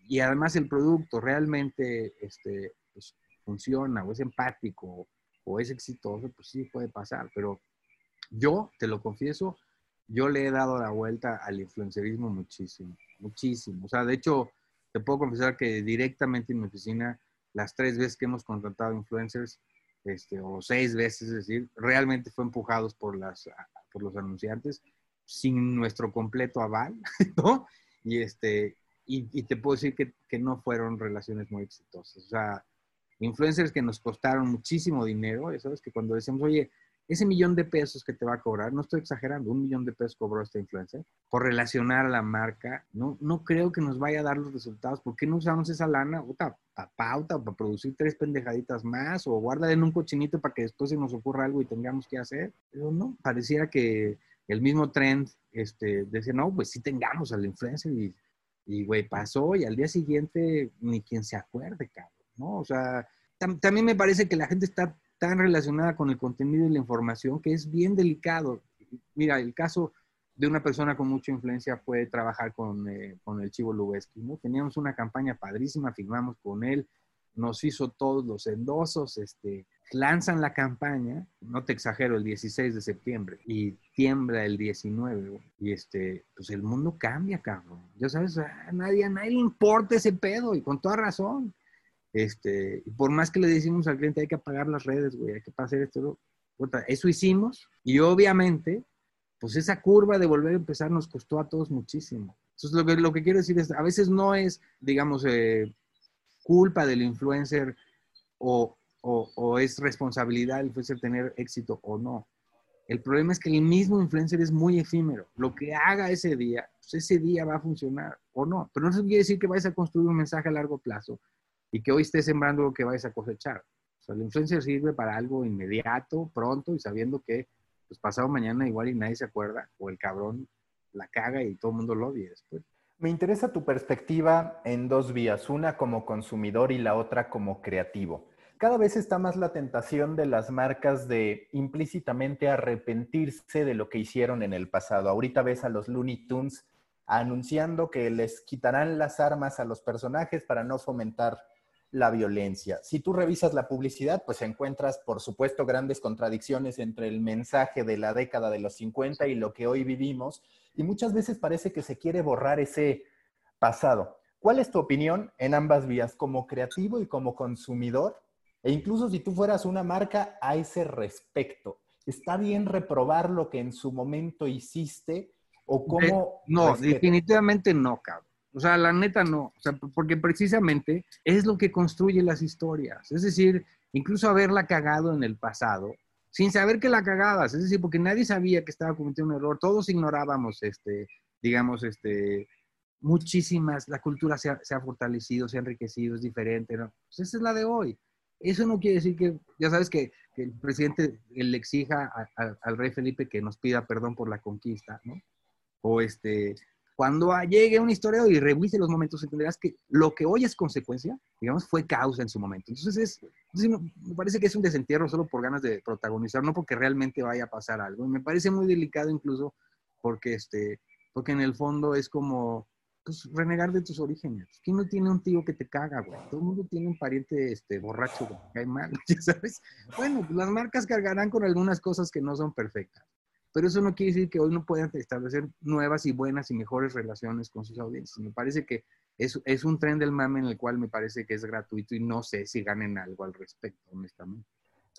y además el producto realmente este, pues, funciona o es empático o es exitoso, pues sí puede pasar, pero yo, te lo confieso, yo le he dado la vuelta al influencerismo muchísimo, muchísimo. O sea, de hecho, te puedo confesar que directamente en mi oficina, las tres veces que hemos contratado influencers, este, o seis veces, es decir, realmente fue empujados por las por los anunciantes sin nuestro completo aval, ¿no? Y, este, y, te puedo decir que, que, no fueron relaciones muy exitosas. O sea, influencers que nos costaron muchísimo dinero, ¿sabes? Que cuando decimos, oye, ese millón de pesos que te va a cobrar, no estoy exagerando, un millón de pesos cobró esta influencer por relacionar a la marca, no, no creo que nos vaya a dar los resultados. ¿Por qué no usamos esa lana para pauta, para producir tres pendejaditas más o guarda en un cochinito para que después se nos ocurra algo y tengamos que hacer? Pero no, pareciera que el mismo trend este, decía, no, pues sí tengamos al influencer y, y güey, pasó y al día siguiente ni quien se acuerde, cabrón, ¿no? O sea, también me parece que la gente está tan relacionada con el contenido y la información que es bien delicado. Mira, el caso de una persona con mucha influencia fue trabajar con, eh, con el Chivo Lubeski, ¿no? Teníamos una campaña padrísima, firmamos con él, nos hizo todos los endosos, este, lanzan la campaña, no te exagero, el 16 de septiembre y tiembla el 19 y este, pues el mundo cambia, cabrón. Ya sabes, a nadie, a nadie le importa ese pedo y con toda razón. Este, por más que le decimos al cliente, hay que apagar las redes, güey, hay que pasar esto. Eso hicimos y obviamente, pues esa curva de volver a empezar nos costó a todos muchísimo. Entonces, lo que, lo que quiero decir es, a veces no es, digamos, eh, culpa del influencer o, o, o, es responsabilidad del influencer tener éxito o no. El problema es que el mismo influencer es muy efímero. Lo que haga ese día, pues ese día va a funcionar o no. Pero no quiere decir que vayas a construir un mensaje a largo plazo y que hoy estés sembrando lo que vais a cosechar. O sea, la influencia sirve para algo inmediato, pronto y sabiendo que pues pasado mañana igual y nadie se acuerda o el cabrón la caga y todo el mundo lo odia después. Me interesa tu perspectiva en dos vías, una como consumidor y la otra como creativo. Cada vez está más la tentación de las marcas de implícitamente arrepentirse de lo que hicieron en el pasado. Ahorita ves a los Looney Tunes anunciando que les quitarán las armas a los personajes para no fomentar la violencia. Si tú revisas la publicidad, pues encuentras, por supuesto, grandes contradicciones entre el mensaje de la década de los 50 y lo que hoy vivimos, y muchas veces parece que se quiere borrar ese pasado. ¿Cuál es tu opinión en ambas vías, como creativo y como consumidor? E incluso si tú fueras una marca a ese respecto, ¿está bien reprobar lo que en su momento hiciste o cómo... no, definitivamente no, cabrón. O sea, la neta no, o sea, porque precisamente es lo que construye las historias. Es decir, incluso haberla cagado en el pasado, sin saber que la cagabas, es decir, porque nadie sabía que estaba cometiendo un error, todos ignorábamos este, digamos, este, muchísimas, la cultura se ha, fortalecido, se ha enriquecido, es diferente, ¿no? Pues esa es la de hoy. Eso no quiere decir que, ya sabes, que el presidente le exija al rey Felipe que nos pida perdón por la conquista, ¿no? O este, cuando llegue un historiador y revise los momentos, entenderás que lo que hoy es consecuencia, digamos, fue causa en su momento. Entonces, es, me parece que es un desentierro solo por ganas de protagonizar, no porque realmente vaya a pasar algo. me parece muy delicado incluso porque, este, porque en el fondo es como, pues, renegar de tus orígenes. ¿Quién no tiene un tío que te caga, güey? Todo el mundo tiene un pariente este, borracho que cae mal, ¿ya sabes? Bueno, pues, las marcas cargarán con algunas cosas que no son perfectas. Pero eso no quiere decir que hoy no puedan establecer nuevas y buenas y mejores relaciones con sus audiencias. Me parece que es, es un tren del mame en el cual me parece que es gratuito y no sé si ganen algo al respecto, honestamente.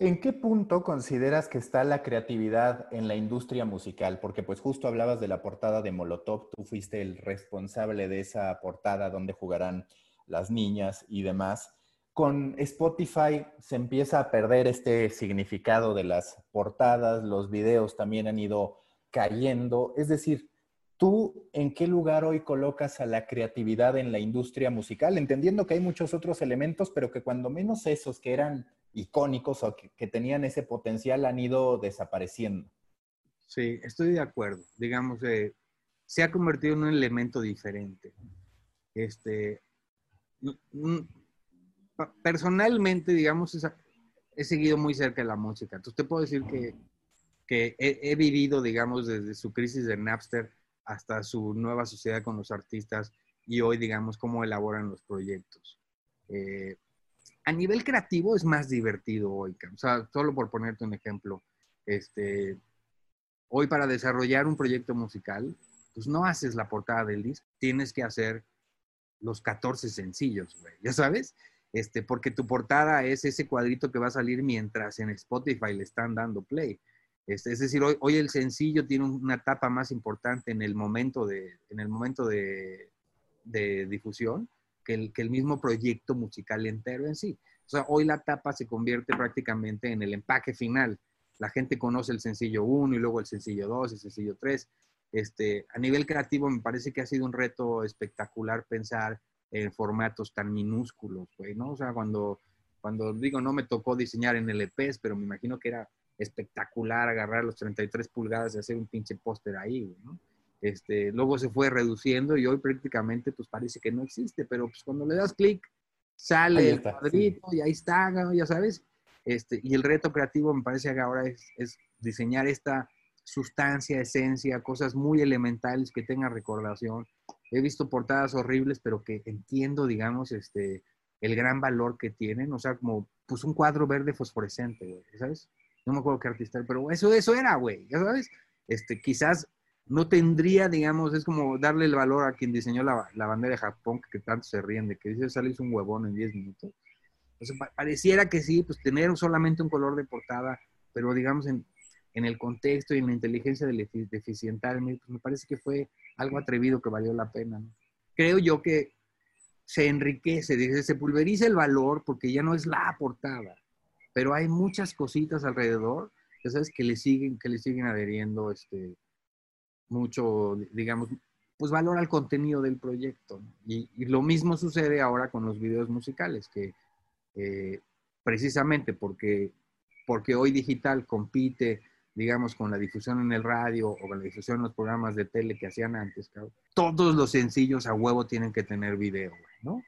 ¿En qué punto consideras que está la creatividad en la industria musical? Porque pues justo hablabas de la portada de Molotov, tú fuiste el responsable de esa portada donde jugarán las niñas y demás. Con Spotify se empieza a perder este significado de las portadas, los videos también han ido cayendo. Es decir, ¿tú en qué lugar hoy colocas a la creatividad en la industria musical? Entendiendo que hay muchos otros elementos, pero que cuando menos esos que eran icónicos o que, tenían ese potencial han ido desapareciendo. Sí, estoy de acuerdo. Digamos, eh, se ha convertido en un elemento diferente. Este, personalmente, digamos, he seguido muy cerca la música. Entonces te puedo decir que, que he, vivido, digamos, desde su crisis de Napster hasta su nueva sociedad con los artistas y hoy, digamos, cómo elaboran los proyectos. Eh, a nivel creativo es más divertido hoy. O sea, solo por ponerte un ejemplo, este, hoy para desarrollar un proyecto musical, pues no haces la portada del disco, tienes que hacer los 14 sencillos, güey, ya sabes, este, porque tu portada es ese cuadrito que va a salir mientras en Spotify le están dando play. Este, es decir, hoy, hoy el sencillo tiene una etapa más importante en el momento de, en el momento de, de difusión que el, que el mismo proyecto musical entero en sí. O sea, hoy la tapa se convierte prácticamente en el empaque final. La gente conoce el sencillo 1 y luego el sencillo 2, el sencillo 3. Este, a nivel creativo me parece que ha sido un reto espectacular pensar en formatos tan minúsculos, ¿no? O sea, cuando, cuando digo, no me tocó diseñar en LPs, pero me imagino que era espectacular agarrar los 33 pulgadas y hacer un pinche póster ahí, ¿no? Este, luego se fue reduciendo y hoy prácticamente pues parece que no existe, pero pues cuando le das clic sale el cuadrito y ahí está, ya sabes. Este, y el reto creativo me parece que ahora es, es, diseñar esta sustancia, esencia, cosas muy elementales que tengan recordación. He visto portadas horribles, pero que entiendo, digamos, este, el gran valor que tienen. O sea, como pues un cuadro verde fosforescente, ¿sabes? No me acuerdo qué artista, pero eso, eso era, güey, ya sabes. Este, quizás no tendría, digamos, es como darle el valor a quien diseñó la, bandera de Japón, que, tanto se ríen de que dice, sale un huevón en 10 minutos. pareciera que sí, pues tener solamente un color de portada, pero digamos en, el contexto y en la inteligencia del deficiental, pues me parece que fue algo atrevido que valió la pena. Creo yo que se enriquece, se pulveriza el valor porque ya no es la portada, pero hay muchas cositas alrededor, ya sabes, que le siguen, que le siguen adheriendo este, mucho, digamos, pues valora el contenido del proyecto. Y, lo mismo sucede ahora con los videos musicales, que eh, precisamente porque, porque hoy digital compite, digamos, con la difusión en el radio o con la difusión en los programas de tele que hacían antes, todos los sencillos a huevo tienen que tener video, ¿no?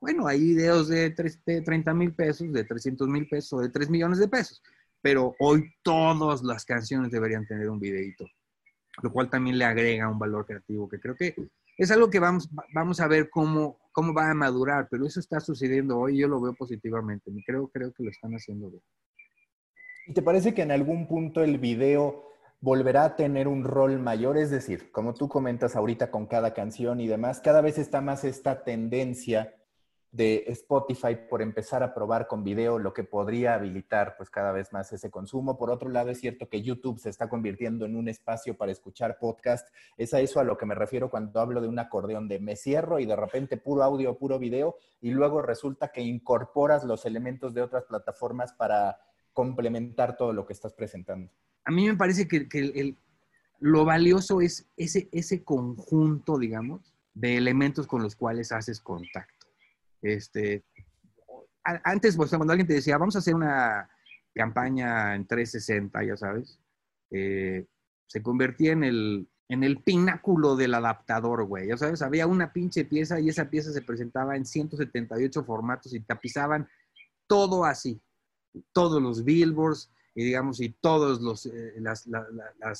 Bueno, hay videos de, de 30 mil pesos, de 300 mil pesos, de 3 millones de pesos, pero hoy todas las canciones deberían tener un videito lo cual también le agrega un valor creativo, que creo que es algo que vamos, vamos a ver cómo, cómo va a madurar, pero eso está sucediendo hoy yo lo veo positivamente. Creo, creo que lo están haciendo bien. ¿Y te parece que en algún punto el video volverá a tener un rol mayor? Es decir, como tú comentas ahorita con cada canción y demás, cada vez está más esta tendencia de Spotify por empezar a probar con video, lo que podría habilitar pues cada vez más ese consumo. Por otro lado, es cierto que YouTube se está convirtiendo en un espacio para escuchar podcast. Es a eso a lo que me refiero cuando hablo de un acordeón de me cierro y de repente puro audio, puro video y luego resulta que incorporas los elementos de otras plataformas para complementar todo lo que estás presentando. A mí me parece que, el, lo valioso es ese, ese conjunto, digamos, de elementos con los cuales haces contacto. Este, antes, pues, cuando alguien te decía, vamos a hacer una campaña en 360, ya sabes, eh, se convertía en el, en el pináculo del adaptador, güey. Ya sabes, había una pinche pieza y esa pieza se presentaba en 178 formatos y tapizaban todo así. Todos los billboards, y digamos, y todos los, eh,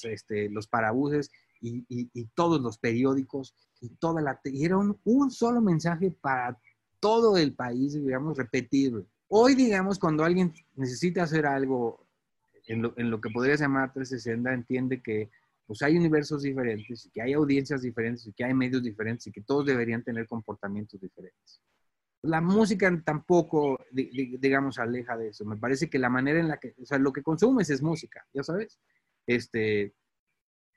este, los parabuses y, y, todos los periódicos y toda la... Y era un, un, solo mensaje para todo el país, digamos, repetible. Hoy, digamos, cuando alguien necesita hacer algo en lo, en lo que podría llamar 360, entiende que pues hay universos diferentes que hay audiencias diferentes que hay medios diferentes y que todos deberían tener comportamientos diferentes la música tampoco, digamos, aleja de eso. Me parece que la manera en la que, o sea, lo que consumes es música, ya sabes. Este,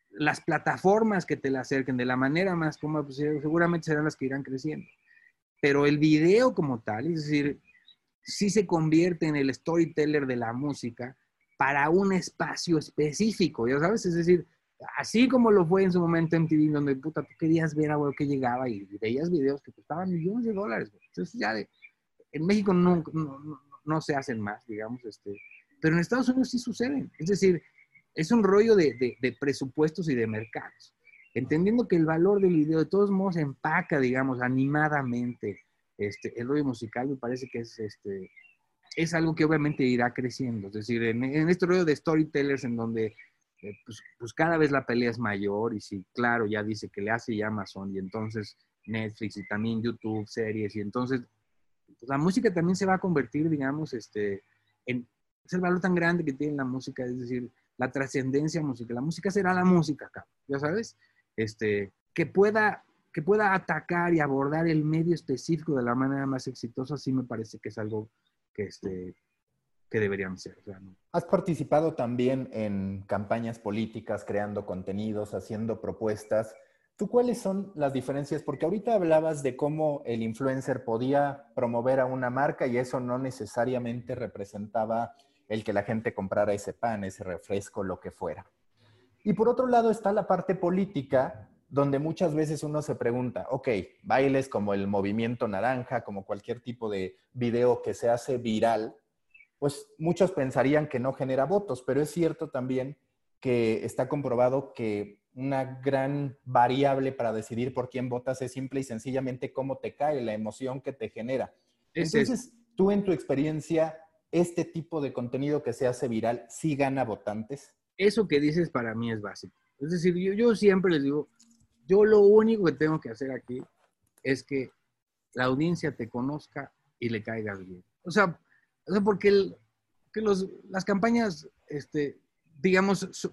las plataformas que te la acerquen de la manera más cómoda, seguramente serán las que irán creciendo. Pero el video como tal, es decir, sí se convierte en el storyteller de la música para un espacio específico, ya sabes, es decir, así como lo fue en su momento en TV, donde puta, tú querías ver a que llegaba y veías videos que costaban millones de dólares. Entonces ya de, en México no, no, no, se hacen más, digamos, este, pero en Estados Unidos sí suceden. Es decir, es un rollo de, de, presupuestos y de mercados. Entendiendo que el valor del video de todos modos empaca, digamos, animadamente este, el rollo musical, me parece que es, este, es algo que obviamente irá creciendo. Es decir, en, en este rollo de storytellers en donde eh, pues, pues, cada vez la pelea es mayor y si, claro, ya dice que le hace ya Amazon y entonces Netflix y también YouTube, series y entonces pues, la música también se va a convertir, digamos, este, en es el valor tan grande que tiene la música, es decir, la trascendencia musical. La música será la música, ya sabes, este, que pueda que pueda atacar y abordar el medio específico de la manera más exitosa, sí me parece que es algo que, este, que ser. Has participado también en campañas políticas, creando contenidos, haciendo propuestas. ¿Tú cuáles son las diferencias? Porque ahorita hablabas de cómo el influencer podía promover a una marca y eso no necesariamente representaba el que la gente comprara ese pan, ese refresco, lo que fuera. Y por otro lado está la parte política, donde muchas veces uno se pregunta, ok, bailes como el movimiento naranja, como cualquier tipo de video que se hace viral, pues muchos pensarían que no genera votos, pero es cierto también que está comprobado que una gran variable para decidir por quién votas es simple y sencillamente cómo te cae, la emoción que te genera. Entonces, tú en tu experiencia, este tipo de contenido que se hace viral, ¿sí gana votantes? Eso que dices para mí es básico. Es decir, yo, yo siempre les digo, yo lo único que tengo que hacer aquí es que la audiencia te conozca y le caiga bien. O sea, o sea, porque los, las campañas, este, digamos,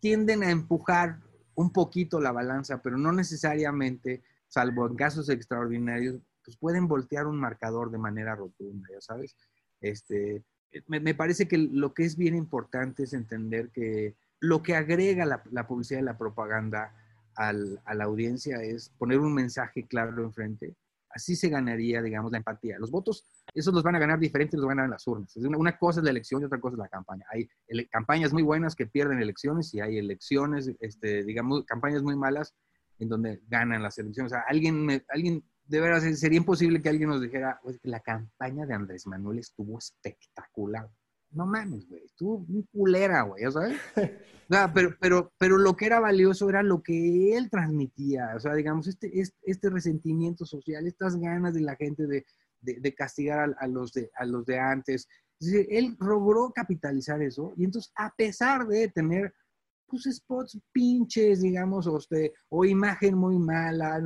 tienden a empujar un poquito la balanza, pero no necesariamente, salvo en casos extraordinarios, pues pueden voltear un marcador de manera rotunda, ya sabes. Este, me, parece que lo que es bien importante es entender que lo que agrega la, la publicidad y la propaganda al, a la audiencia es poner un mensaje claro enfrente. Así se ganaría, digamos, la empatía. Los votos esos los van a ganar diferentes, los van a ganar en las urnas. Una, cosa es la elección y otra cosa es la campaña. Hay campañas muy buenas que pierden elecciones y hay elecciones, este, digamos, campañas muy malas en donde ganan las elecciones. O sea, alguien, alguien de veras, sería imposible que alguien nos dijera, la campaña de Andrés Manuel estuvo espectacular. No mames, güey, estuvo muy culera, güey, ¿sabes? O pero, pero, pero lo que era valioso era lo que él transmitía, o sea, digamos, este, este, este resentimiento social, estas ganas de la gente de, de, castigar a, los de, a los de antes. él logró capitalizar eso y entonces a pesar de tener pues spots pinches, digamos, o, este, o imagen muy mala,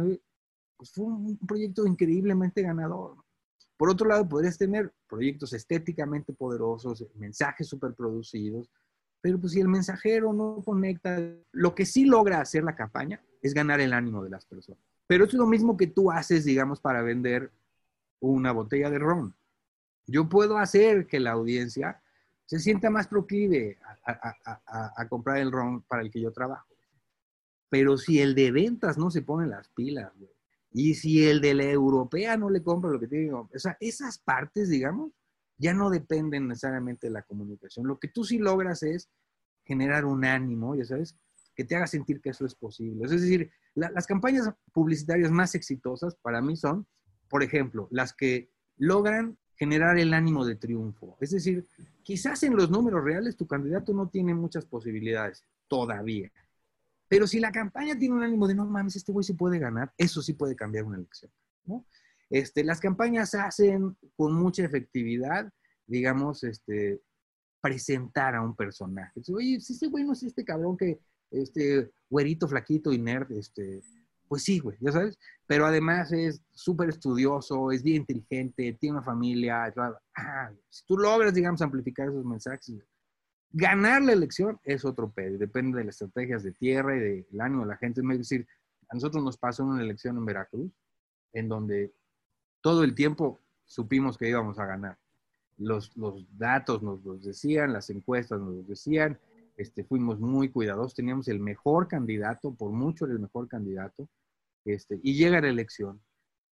pues fue un proyecto increíblemente ganador. Por otro lado, podrías tener proyectos estéticamente poderosos, mensajes súper producidos, pero pues si el mensajero no conecta, lo que sí logra hacer la campaña es ganar el ánimo de las personas. Pero es lo mismo que tú haces, digamos, para vender una botella de ron. Yo puedo hacer que la audiencia se sienta más proclive a, comprar el ron para el que yo trabajo. Pero si el de ventas no se pone las pilas, y si el de la europea no le compra lo que tiene, o sea, esas partes, digamos, ya no dependen necesariamente de la comunicación. Lo que tú sí logras es generar un ánimo, ya sabes, que te haga sentir que eso es posible. Es decir, las campañas publicitarias más exitosas para mí son, por ejemplo, las que logran generar el ánimo de triunfo. Es decir, quizás en los números reales tu candidato no tiene muchas posibilidades todavía. Pero si la campaña tiene un ánimo de no mames, este güey se puede ganar, eso sí puede cambiar una elección. ¿no? Este, las campañas hacen con mucha efectividad, digamos, este, presentar a un personaje. Oye, si este güey no es este cabrón que, este, güerito, flaquito y nerd, este, pues sí, güey, ya sabes. Pero además es súper estudioso, es bien inteligente, tiene una familia. Ah, si tú logras, digamos, amplificar esos mensajes, ganar la elección es otro pedo. Depende de las estrategias de tierra y del ánimo de la gente. Es decir, a nosotros nos pasó una elección en Veracruz, en donde todo el tiempo supimos que íbamos a ganar. Los, los datos nos los decían, las encuestas nos los decían, este, fuimos muy cuidadosos, teníamos el mejor candidato, por mucho el mejor candidato, este, y llega la elección.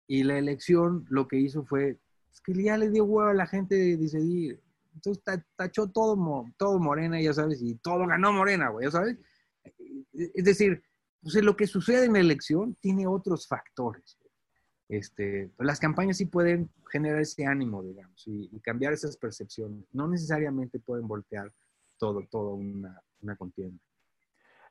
Y la elección lo que hizo fue, es que ya le dio huevo a la gente de decidir. Entonces tachó todo, todo Morena, ya sabes, y todo ganó Morena, güey, ya sabes. Es decir, pues lo que sucede en la elección tiene otros factores. Este, las campañas sí pueden generar ese ánimo, digamos, y, y cambiar esas percepciones. No necesariamente pueden voltear todo, todo una, una contienda.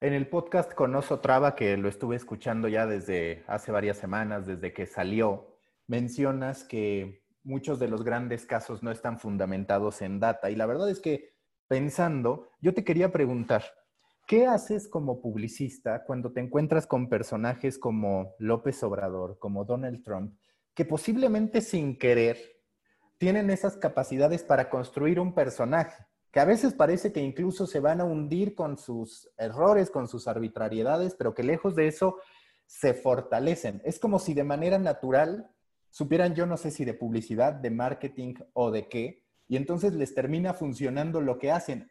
En el podcast con Oso Traba, que lo estuve escuchando ya desde hace varias semanas, desde que salió, mencionas que muchos de los grandes casos no están fundamentados en data. Y la verdad es que pensando, yo te quería preguntar, ¿qué haces como publicista cuando te encuentras con personajes como López Obrador, como Donald Trump, que posiblemente sin querer tienen esas capacidades para construir un personaje? que a veces parece que incluso se van a hundir con sus errores, con sus arbitrariedades, pero que lejos de eso se fortalecen. Es como si de manera natural supieran, yo no sé si de publicidad, de marketing o de qué, y entonces les termina funcionando lo que hacen.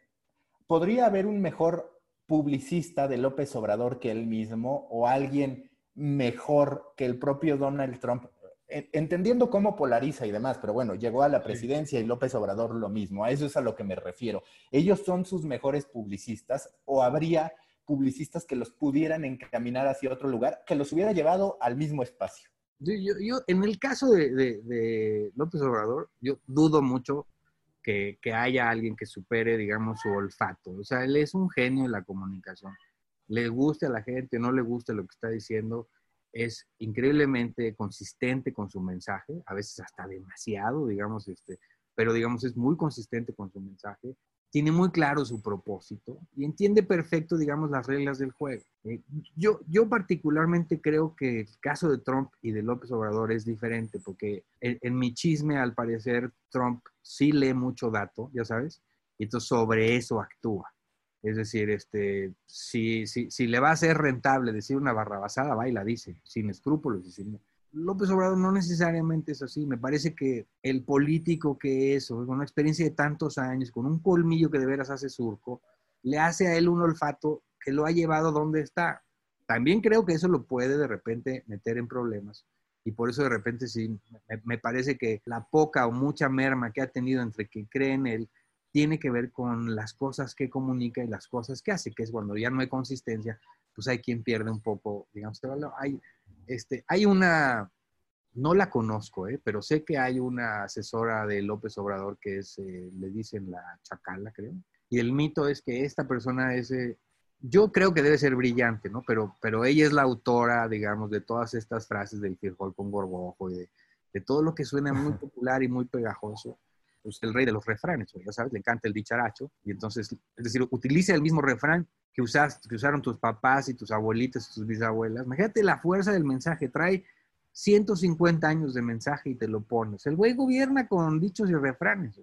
¿Podría haber un mejor publicista de López Obrador que él mismo o alguien mejor que el propio Donald Trump? entendiendo cómo polariza y demás, pero bueno, llegó a la presidencia y López Obrador lo mismo, a eso es a lo que me refiero. ¿Ellos son sus mejores publicistas o habría publicistas que los pudieran encaminar hacia otro lugar, que los hubiera llevado al mismo espacio? Yo, en el caso de, López Obrador, yo dudo mucho que, que haya alguien que supere, digamos, su olfato. O sea, él es un genio de la comunicación. Le guste a la gente, no le guste lo que está diciendo, es increíblemente consistente con su mensaje, a veces hasta demasiado, digamos, este, pero digamos es muy consistente con su mensaje, tiene muy claro su propósito y entiende perfecto, digamos, las reglas del juego. Eh, yo, yo particularmente creo que el caso de Trump y de López Obrador es diferente, porque en, mi chisme, al parecer, Trump sí lee mucho dato, ya sabes, y entonces sobre eso actúa. Es decir, este, si, si, si, le va a ser rentable decir una barrabasada, va y la dice, sin escrúpulos. López Obrador no necesariamente es así. Me parece que el político que es, con una experiencia de tantos años, con un colmillo que de veras hace surco, le hace a él un olfato que lo ha llevado donde está. También creo que eso lo puede de repente meter en problemas. Y por eso de repente sí, me, parece que la poca o mucha merma que ha tenido entre que cree en él tiene que ver con las cosas que comunica y las cosas que hace, que es cuando ya no hay consistencia, pues hay quien pierde un poco, digamos, hay, este, hay una, no la conozco, ¿eh? pero sé que hay una asesora de López Obrador que es, eh, le dicen la chacala, creo, y el mito es que esta persona es, eh, yo creo que debe ser brillante, ¿no? Pero, pero ella es la autora, digamos, de todas estas frases del frijol con gorgojo y de, de todo lo que suena muy popular y muy pegajoso pues, el rey de los refranes, ya sabes, le encanta el dicharacho, y entonces, es decir, utiliza el mismo refrán que, que usaron tus papás y tus abuelitas y tus bisabuelas. Imagínate la fuerza del mensaje, trae 150 años de mensaje y te lo pones. El güey gobierna con dichos y refranes.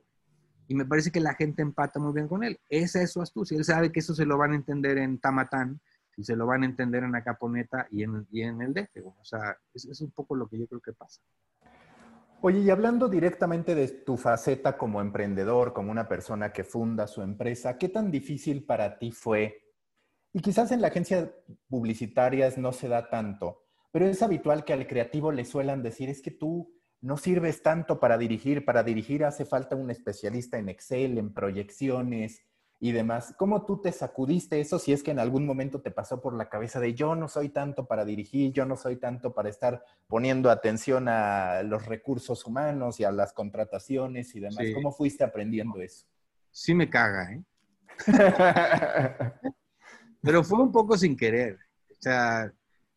Y me parece que la gente empata muy bien con él. Esa es su astucia. Él sabe que eso se lo van a entender en Tamatán y se lo van a entender en Acaponeta y en, y en el DF. O sea, es un poco lo que yo creo que pasa. Oye, y hablando directamente de tu faceta como emprendedor, como una persona que funda su empresa, ¿qué tan difícil para ti fue? Y quizás en la agencia publicitarias no se da tanto, pero es habitual que al creativo le suelan decir, es que tú no sirves tanto para dirigir, para dirigir hace falta un especialista en Excel, en proyecciones, y demás. ¿Cómo tú te sacudiste eso si es que en algún momento te pasó por la cabeza de yo no soy tanto para dirigir, yo no soy tanto para estar poniendo atención a los recursos humanos y a las contrataciones y demás? ¿Cómo fuiste aprendiendo eso? Sí me caga, ¿eh? Pero fue un poco sin querer. O sea,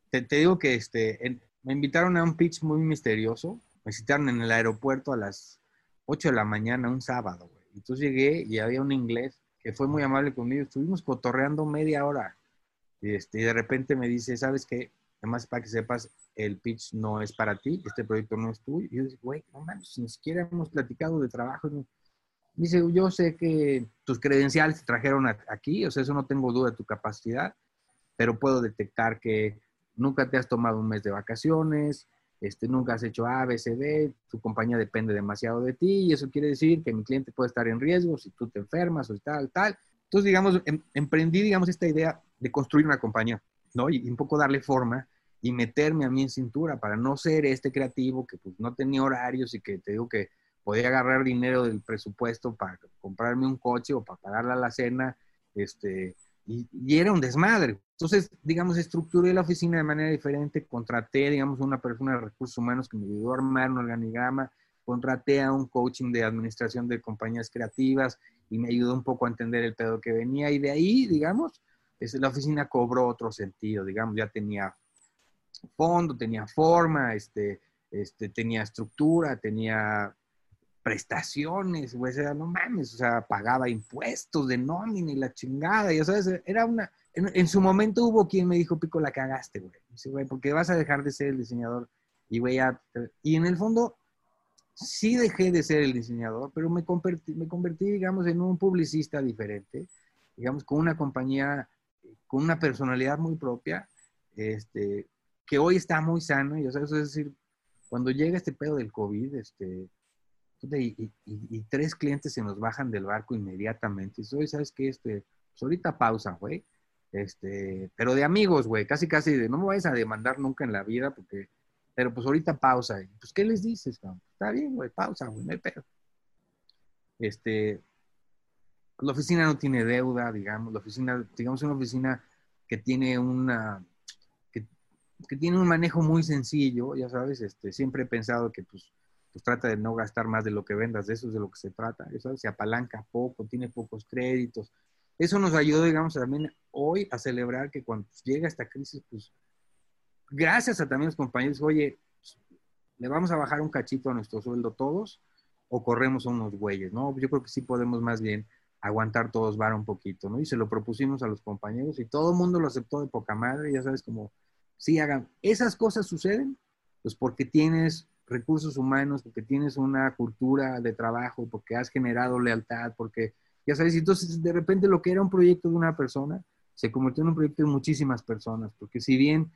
te, digo que este, me invitaron a un pitch muy misterioso. Me citaron en el aeropuerto a las 8 de la mañana, un sábado, güey. Entonces llegué y había un inglés fue muy amable conmigo. Estuvimos cotorreando media hora. Y, este, y de repente me dice, ¿sabes qué? Además, para que sepas, el pitch no es para ti, este proyecto no es tuyo. Y yo dije, güey, no mames, ni siquiera hemos platicado de trabajo. Dice, yo sé que tus credenciales te trajeron aquí, o sea, eso no tengo duda de tu capacidad, pero puedo detectar que nunca te has tomado un mes de vacaciones, este, nunca has hecho A, B, C, D, tu compañía depende demasiado de ti y eso quiere decir que mi cliente puede estar en riesgo si tú te enfermas o tal, tal. Entonces, digamos, em, emprendí, digamos, esta idea de construir una compañía, ¿no? Y, un poco darle forma y meterme a mí en cintura para no ser este creativo que pues no tenía horarios y que te digo que podía agarrar dinero del presupuesto para comprarme un coche o para pagarle la cena, este, y, era un desmadre. Entonces, digamos, estructuré la oficina de manera diferente, contraté, digamos, una persona de recursos humanos que me ayudó a armar un organigrama, contraté a un coaching de administración de compañías creativas y me ayudó un poco a entender el pedo que venía y de ahí, digamos, la oficina cobró otro sentido, digamos, ya tenía fondo, tenía forma, este, este, tenía estructura, tenía prestaciones, güey, o sea, no mames, o sea, pagaba impuestos de nómina y la chingada, y, o sea, era una, en, su momento hubo quien me dijo, Pico, la cagaste, güey, porque vas a dejar de ser el diseñador, y güey, ya, y en el fondo, sí dejé de ser el diseñador, pero me convertí, me convertí, digamos, en un publicista diferente, digamos, con una compañía, con una personalidad muy propia, este, que hoy está muy sano, y o sea, eso es decir, cuando llega este pedo del COVID, este, y, tres clientes se nos bajan del barco inmediatamente. Y hoy, ¿sabes qué? Este, pues ahorita pausa, güey. Este, pero de amigos, güey, casi, casi de no me vayas a demandar nunca en la vida, porque, pero pues ahorita pausa. Pues, ¿qué les dices, Está bien, güey, pausa, güey, no hay pedo. Este, la oficina no tiene deuda, digamos, la oficina, digamos, una oficina que tiene una, que, que tiene un manejo muy sencillo, ya sabes, este, siempre he pensado que, pues, pues trata de no gastar más de lo que vendas, de eso es de lo que se trata, eso se apalanca poco, tiene pocos créditos. Eso nos ayudó, digamos, también hoy a celebrar que cuando llega esta crisis, pues gracias a también los compañeros, oye, pues, le vamos a bajar un cachito a nuestro sueldo todos o corremos a unos güeyes, ¿no? Yo creo que sí podemos más bien aguantar todos vara un poquito, ¿no? Y se lo propusimos a los compañeros y todo el mundo lo aceptó de poca madre, ya sabes, como, sí, hagan, esas cosas suceden, pues porque tienes recursos humanos, porque tienes una cultura de trabajo, porque has generado lealtad, porque, ya sabes, entonces de repente lo que era un proyecto de una persona se convirtió en un proyecto de muchísimas personas, porque si bien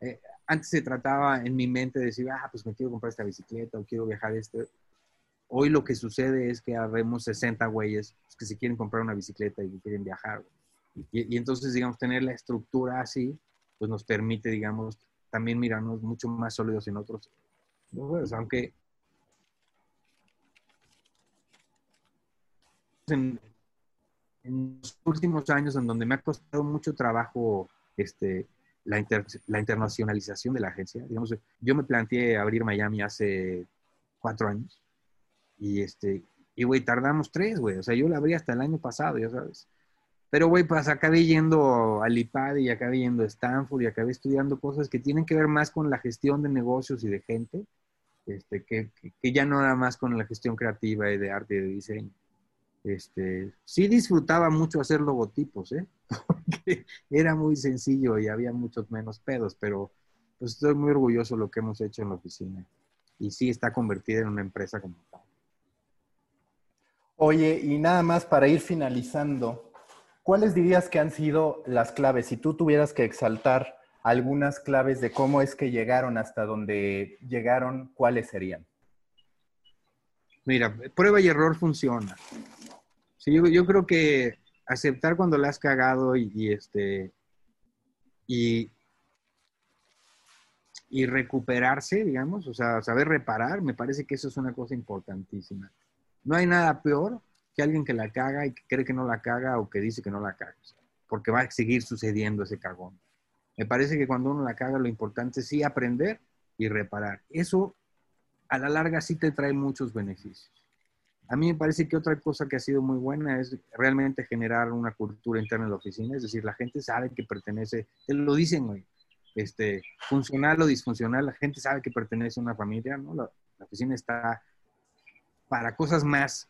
eh, antes se trataba en mi mente de decir, ah, pues me quiero comprar esta bicicleta o quiero viajar este, hoy lo que sucede es que habemos 60 güeyes que se quieren comprar una bicicleta y quieren viajar. Y, y, entonces, digamos, tener la estructura así, pues nos permite, digamos, también mirarnos mucho más sólidos en otros pues, aunque en, los últimos años en donde me ha costado mucho trabajo este, la, la internacionalización de la agencia, digamos, yo me planteé abrir Miami hace cuatro años y este, y güey, tardamos tres, güey, o sea, yo la abrí hasta el año pasado, ya sabes. Pero, güey, pues acabé yendo al IPAD y acabé yendo a Stanford y acabé estudiando cosas que tienen que ver más con la gestión de negocios y de gente este, que, ya no era más con la gestión creativa y de arte y de diseño. Este, sí disfrutaba mucho hacer logotipos, ¿eh? porque era muy sencillo y había muchos menos pedos, pero pues estoy muy orgulloso de lo que hemos hecho en la oficina. Y sí está convertida en una empresa como tal. Oye, y nada más para ir finalizando, ¿cuáles dirías que han sido las claves? Si tú tuvieras que exaltar algunas claves de cómo es que llegaron hasta donde llegaron, ¿cuáles serían? Mira, prueba y error funciona. Sí, yo, creo que aceptar cuando la has cagado y, este y, y recuperarse, digamos, o sea, saber reparar, me parece que eso es una cosa importantísima. No hay nada peor que alguien que la caga y que cree que no la caga o que dice que no la caga, porque va a seguir sucediendo ese cagón. Me parece que cuando uno la caga, lo importante es sí aprender y reparar. Eso a la larga sí te trae muchos beneficios. A mí me parece que otra cosa que ha sido muy buena es realmente generar una cultura interna en la oficina, es decir, la gente sabe que pertenece, te lo dicen, güey, este, funcional o disfuncional, la gente sabe que pertenece a una familia, ¿no? La, oficina está para cosas más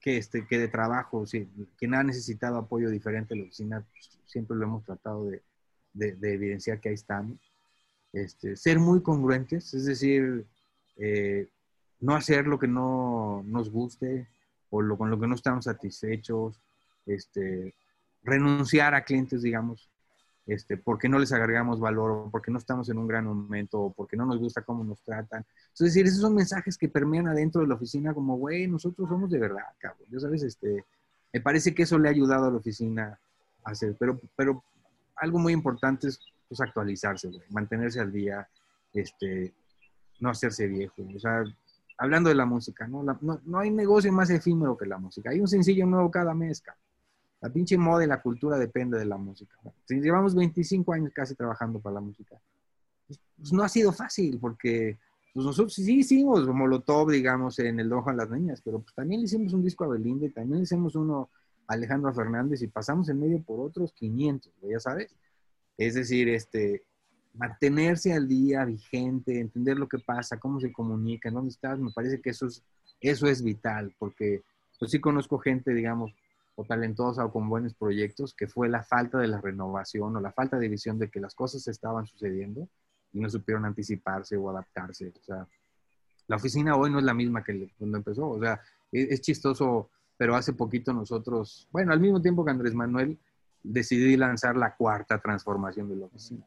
que, este, que de trabajo, sí, quien ha necesitado apoyo diferente la oficina, pues, siempre lo hemos tratado de, de, evidenciar que ahí estamos. Este, ser muy congruentes, es decir, eh, no hacer lo que no nos guste o lo, con lo que no estamos satisfechos, este, renunciar a clientes, digamos, este, porque no les agregamos valor, o porque no estamos en un gran momento, o porque no nos gusta cómo nos tratan. Es decir, esos son mensajes que permean adentro de la oficina como, güey, nosotros somos de verdad, cabrón. Ya sabes, este, me parece que eso le ha ayudado a la oficina a hacer, pero, pero algo muy importante es pues, actualizarse, güey, mantenerse al día, este, no hacerse viejo. O sea, hablando de la música, ¿no? no, no, hay negocio más efímero que la música. Hay un sencillo nuevo cada mes. La pinche moda y la cultura depende de la música. Si llevamos 25 años casi trabajando para la música, pues, pues, no ha sido fácil porque pues nosotros sí hicimos Molotov, digamos, en el Dojo a las Niñas, pero pues también hicimos un disco a Belinda y también hicimos uno Alejandro Fernández y pasamos en medio por otros 500, ya sabes. Es decir, este, mantenerse al día, vigente, entender lo que pasa, cómo se comunica, dónde estás, me parece que eso es, eso es vital, porque pues sí conozco gente, digamos, o talentosa o con buenos proyectos, que fue la falta de la renovación o la falta de visión de que las cosas estaban sucediendo y no supieron anticiparse o adaptarse. O sea, la oficina hoy no es la misma que cuando empezó. O sea, es, es chistoso, pero hace poquito nosotros, bueno, al mismo tiempo que Andrés Manuel, decidí lanzar la cuarta transformación de la oficina,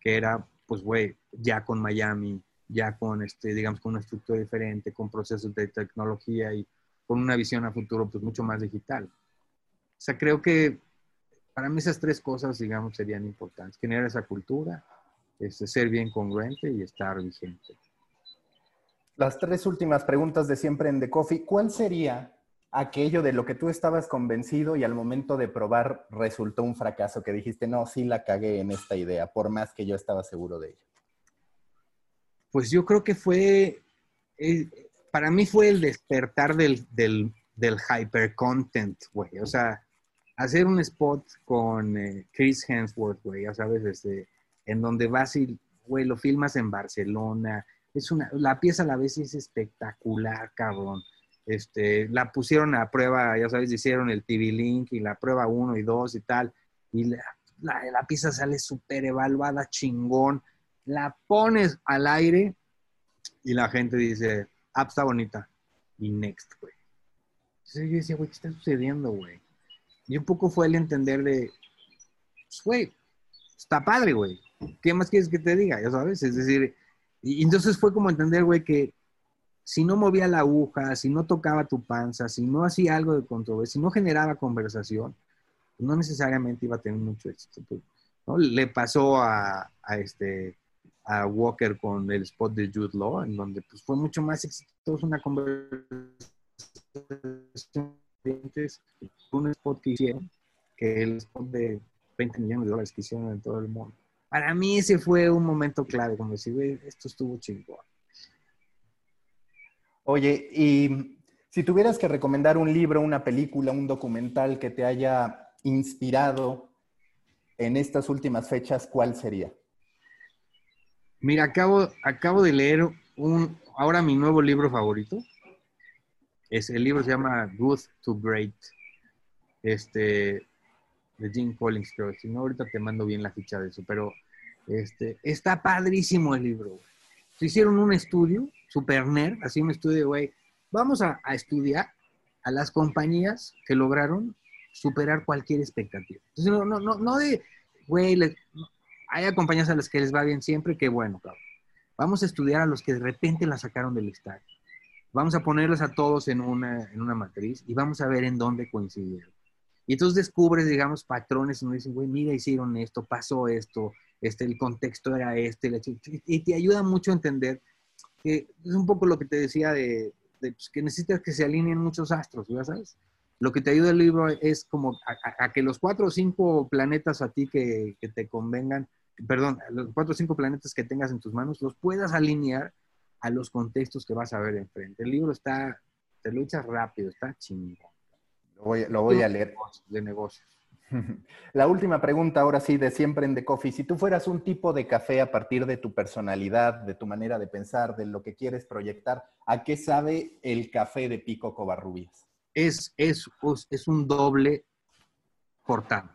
que era, pues, güey, ya con Miami, ya con, este, digamos, con una estructura diferente, con procesos de tecnología y con una visión a futuro pues mucho más digital. O sea, creo que para mí esas tres cosas, digamos, serían importantes. Generar esa cultura, este, ser bien congruente y estar vigente. Las tres últimas preguntas de siempre en The Coffee. ¿Cuál sería aquello de lo que tú estabas convencido y al momento de probar resultó un fracaso que dijiste, no, sí la cagué en esta idea, por más que yo estaba seguro de ella? Pues yo creo que fue, eh, para mí fue el despertar del, del, del hyper content, güey. O sea, hacer un spot con eh, Chris Hemsworth, güey, ya sabes, este, en donde vas y, güey, lo filmas en Barcelona. Es una, la pieza a la vez es espectacular, cabrón. Este, la pusieron a prueba, ya sabes, hicieron el TV Link y la prueba 1 y 2 y tal. Y la, la, la pieza sale súper evaluada, chingón. La pones al aire y la gente dice, ah, pues, está bonita. Y next, güey. Entonces yo decía, güey, ¿qué está sucediendo, güey? Y un poco fue el entender de, pues, güey, está padre, güey. ¿Qué más quieres que te diga? Ya sabes, es decir, y entonces fue como entender, güey, que si no movía la aguja, si no tocaba tu panza, si no hacía algo de controversia, si no generaba conversación, no necesariamente iba a tener mucho éxito. Pues, ¿no? Le pasó a, a este, a Walker con el spot de Jude Law, en donde pues, fue mucho más exitoso una conversación un spot que hicieron que el spot de 20 millones de dólares que hicieron en todo el mundo. Para mí ese fue un momento clave, como decir, esto estuvo chingón. Oye, y si tuvieras que recomendar un libro, una película, un documental que te haya inspirado en estas últimas fechas, ¿cuál sería? Mira, acabo, acabo de leer un, ahora mi nuevo libro favorito. Es, el libro se llama Good to Great, este, de Jim Collins, creo. Si no, ahorita te mando bien la ficha de eso, pero este, está padrísimo el libro. Se hicieron un estudio, super nerd, así un estudio, güey. Vamos a, estudiar a las compañías que lograron superar cualquier expectativa. Entonces, no, no, no, no de, güey, hay compañías a las que les va bien siempre, que bueno, cabrón. Vamos a estudiar a los que de repente la sacaron del estadio. Vamos a ponerlos a todos en una, en una matriz y vamos a ver en dónde coincidieron. Y entonces descubres, digamos, patrones y nos dicen, güey, mira, hicieron esto, pasó esto, este, el contexto era este, y te ayuda mucho a entender que es un poco lo que te decía de, pues, que necesitas que se alineen muchos astros, ¿ya sabes? Lo que te ayuda el libro es como a, que los cuatro o cinco planetas a ti que, que, te convengan, perdón, los cuatro o cinco planetas que tengas en tus manos, los puedas alinear a los contextos que vas a ver enfrente. El libro está, te lo echas rápido, está chingón. Lo voy, lo voy a leer. De negocios. La última pregunta, ahora sí, de siempre en The Coffee. Si tú fueras un tipo de café a partir de tu personalidad, de tu manera de pensar, de lo que quieres proyectar, ¿a qué sabe el café de Pico Covarrubias? Es, es, es un doble cortado.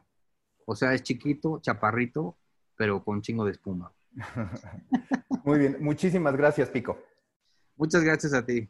O sea, es chiquito, chaparrito, pero con chingo de espuma. Muy bien, muchísimas gracias, Pico. Muchas gracias a ti.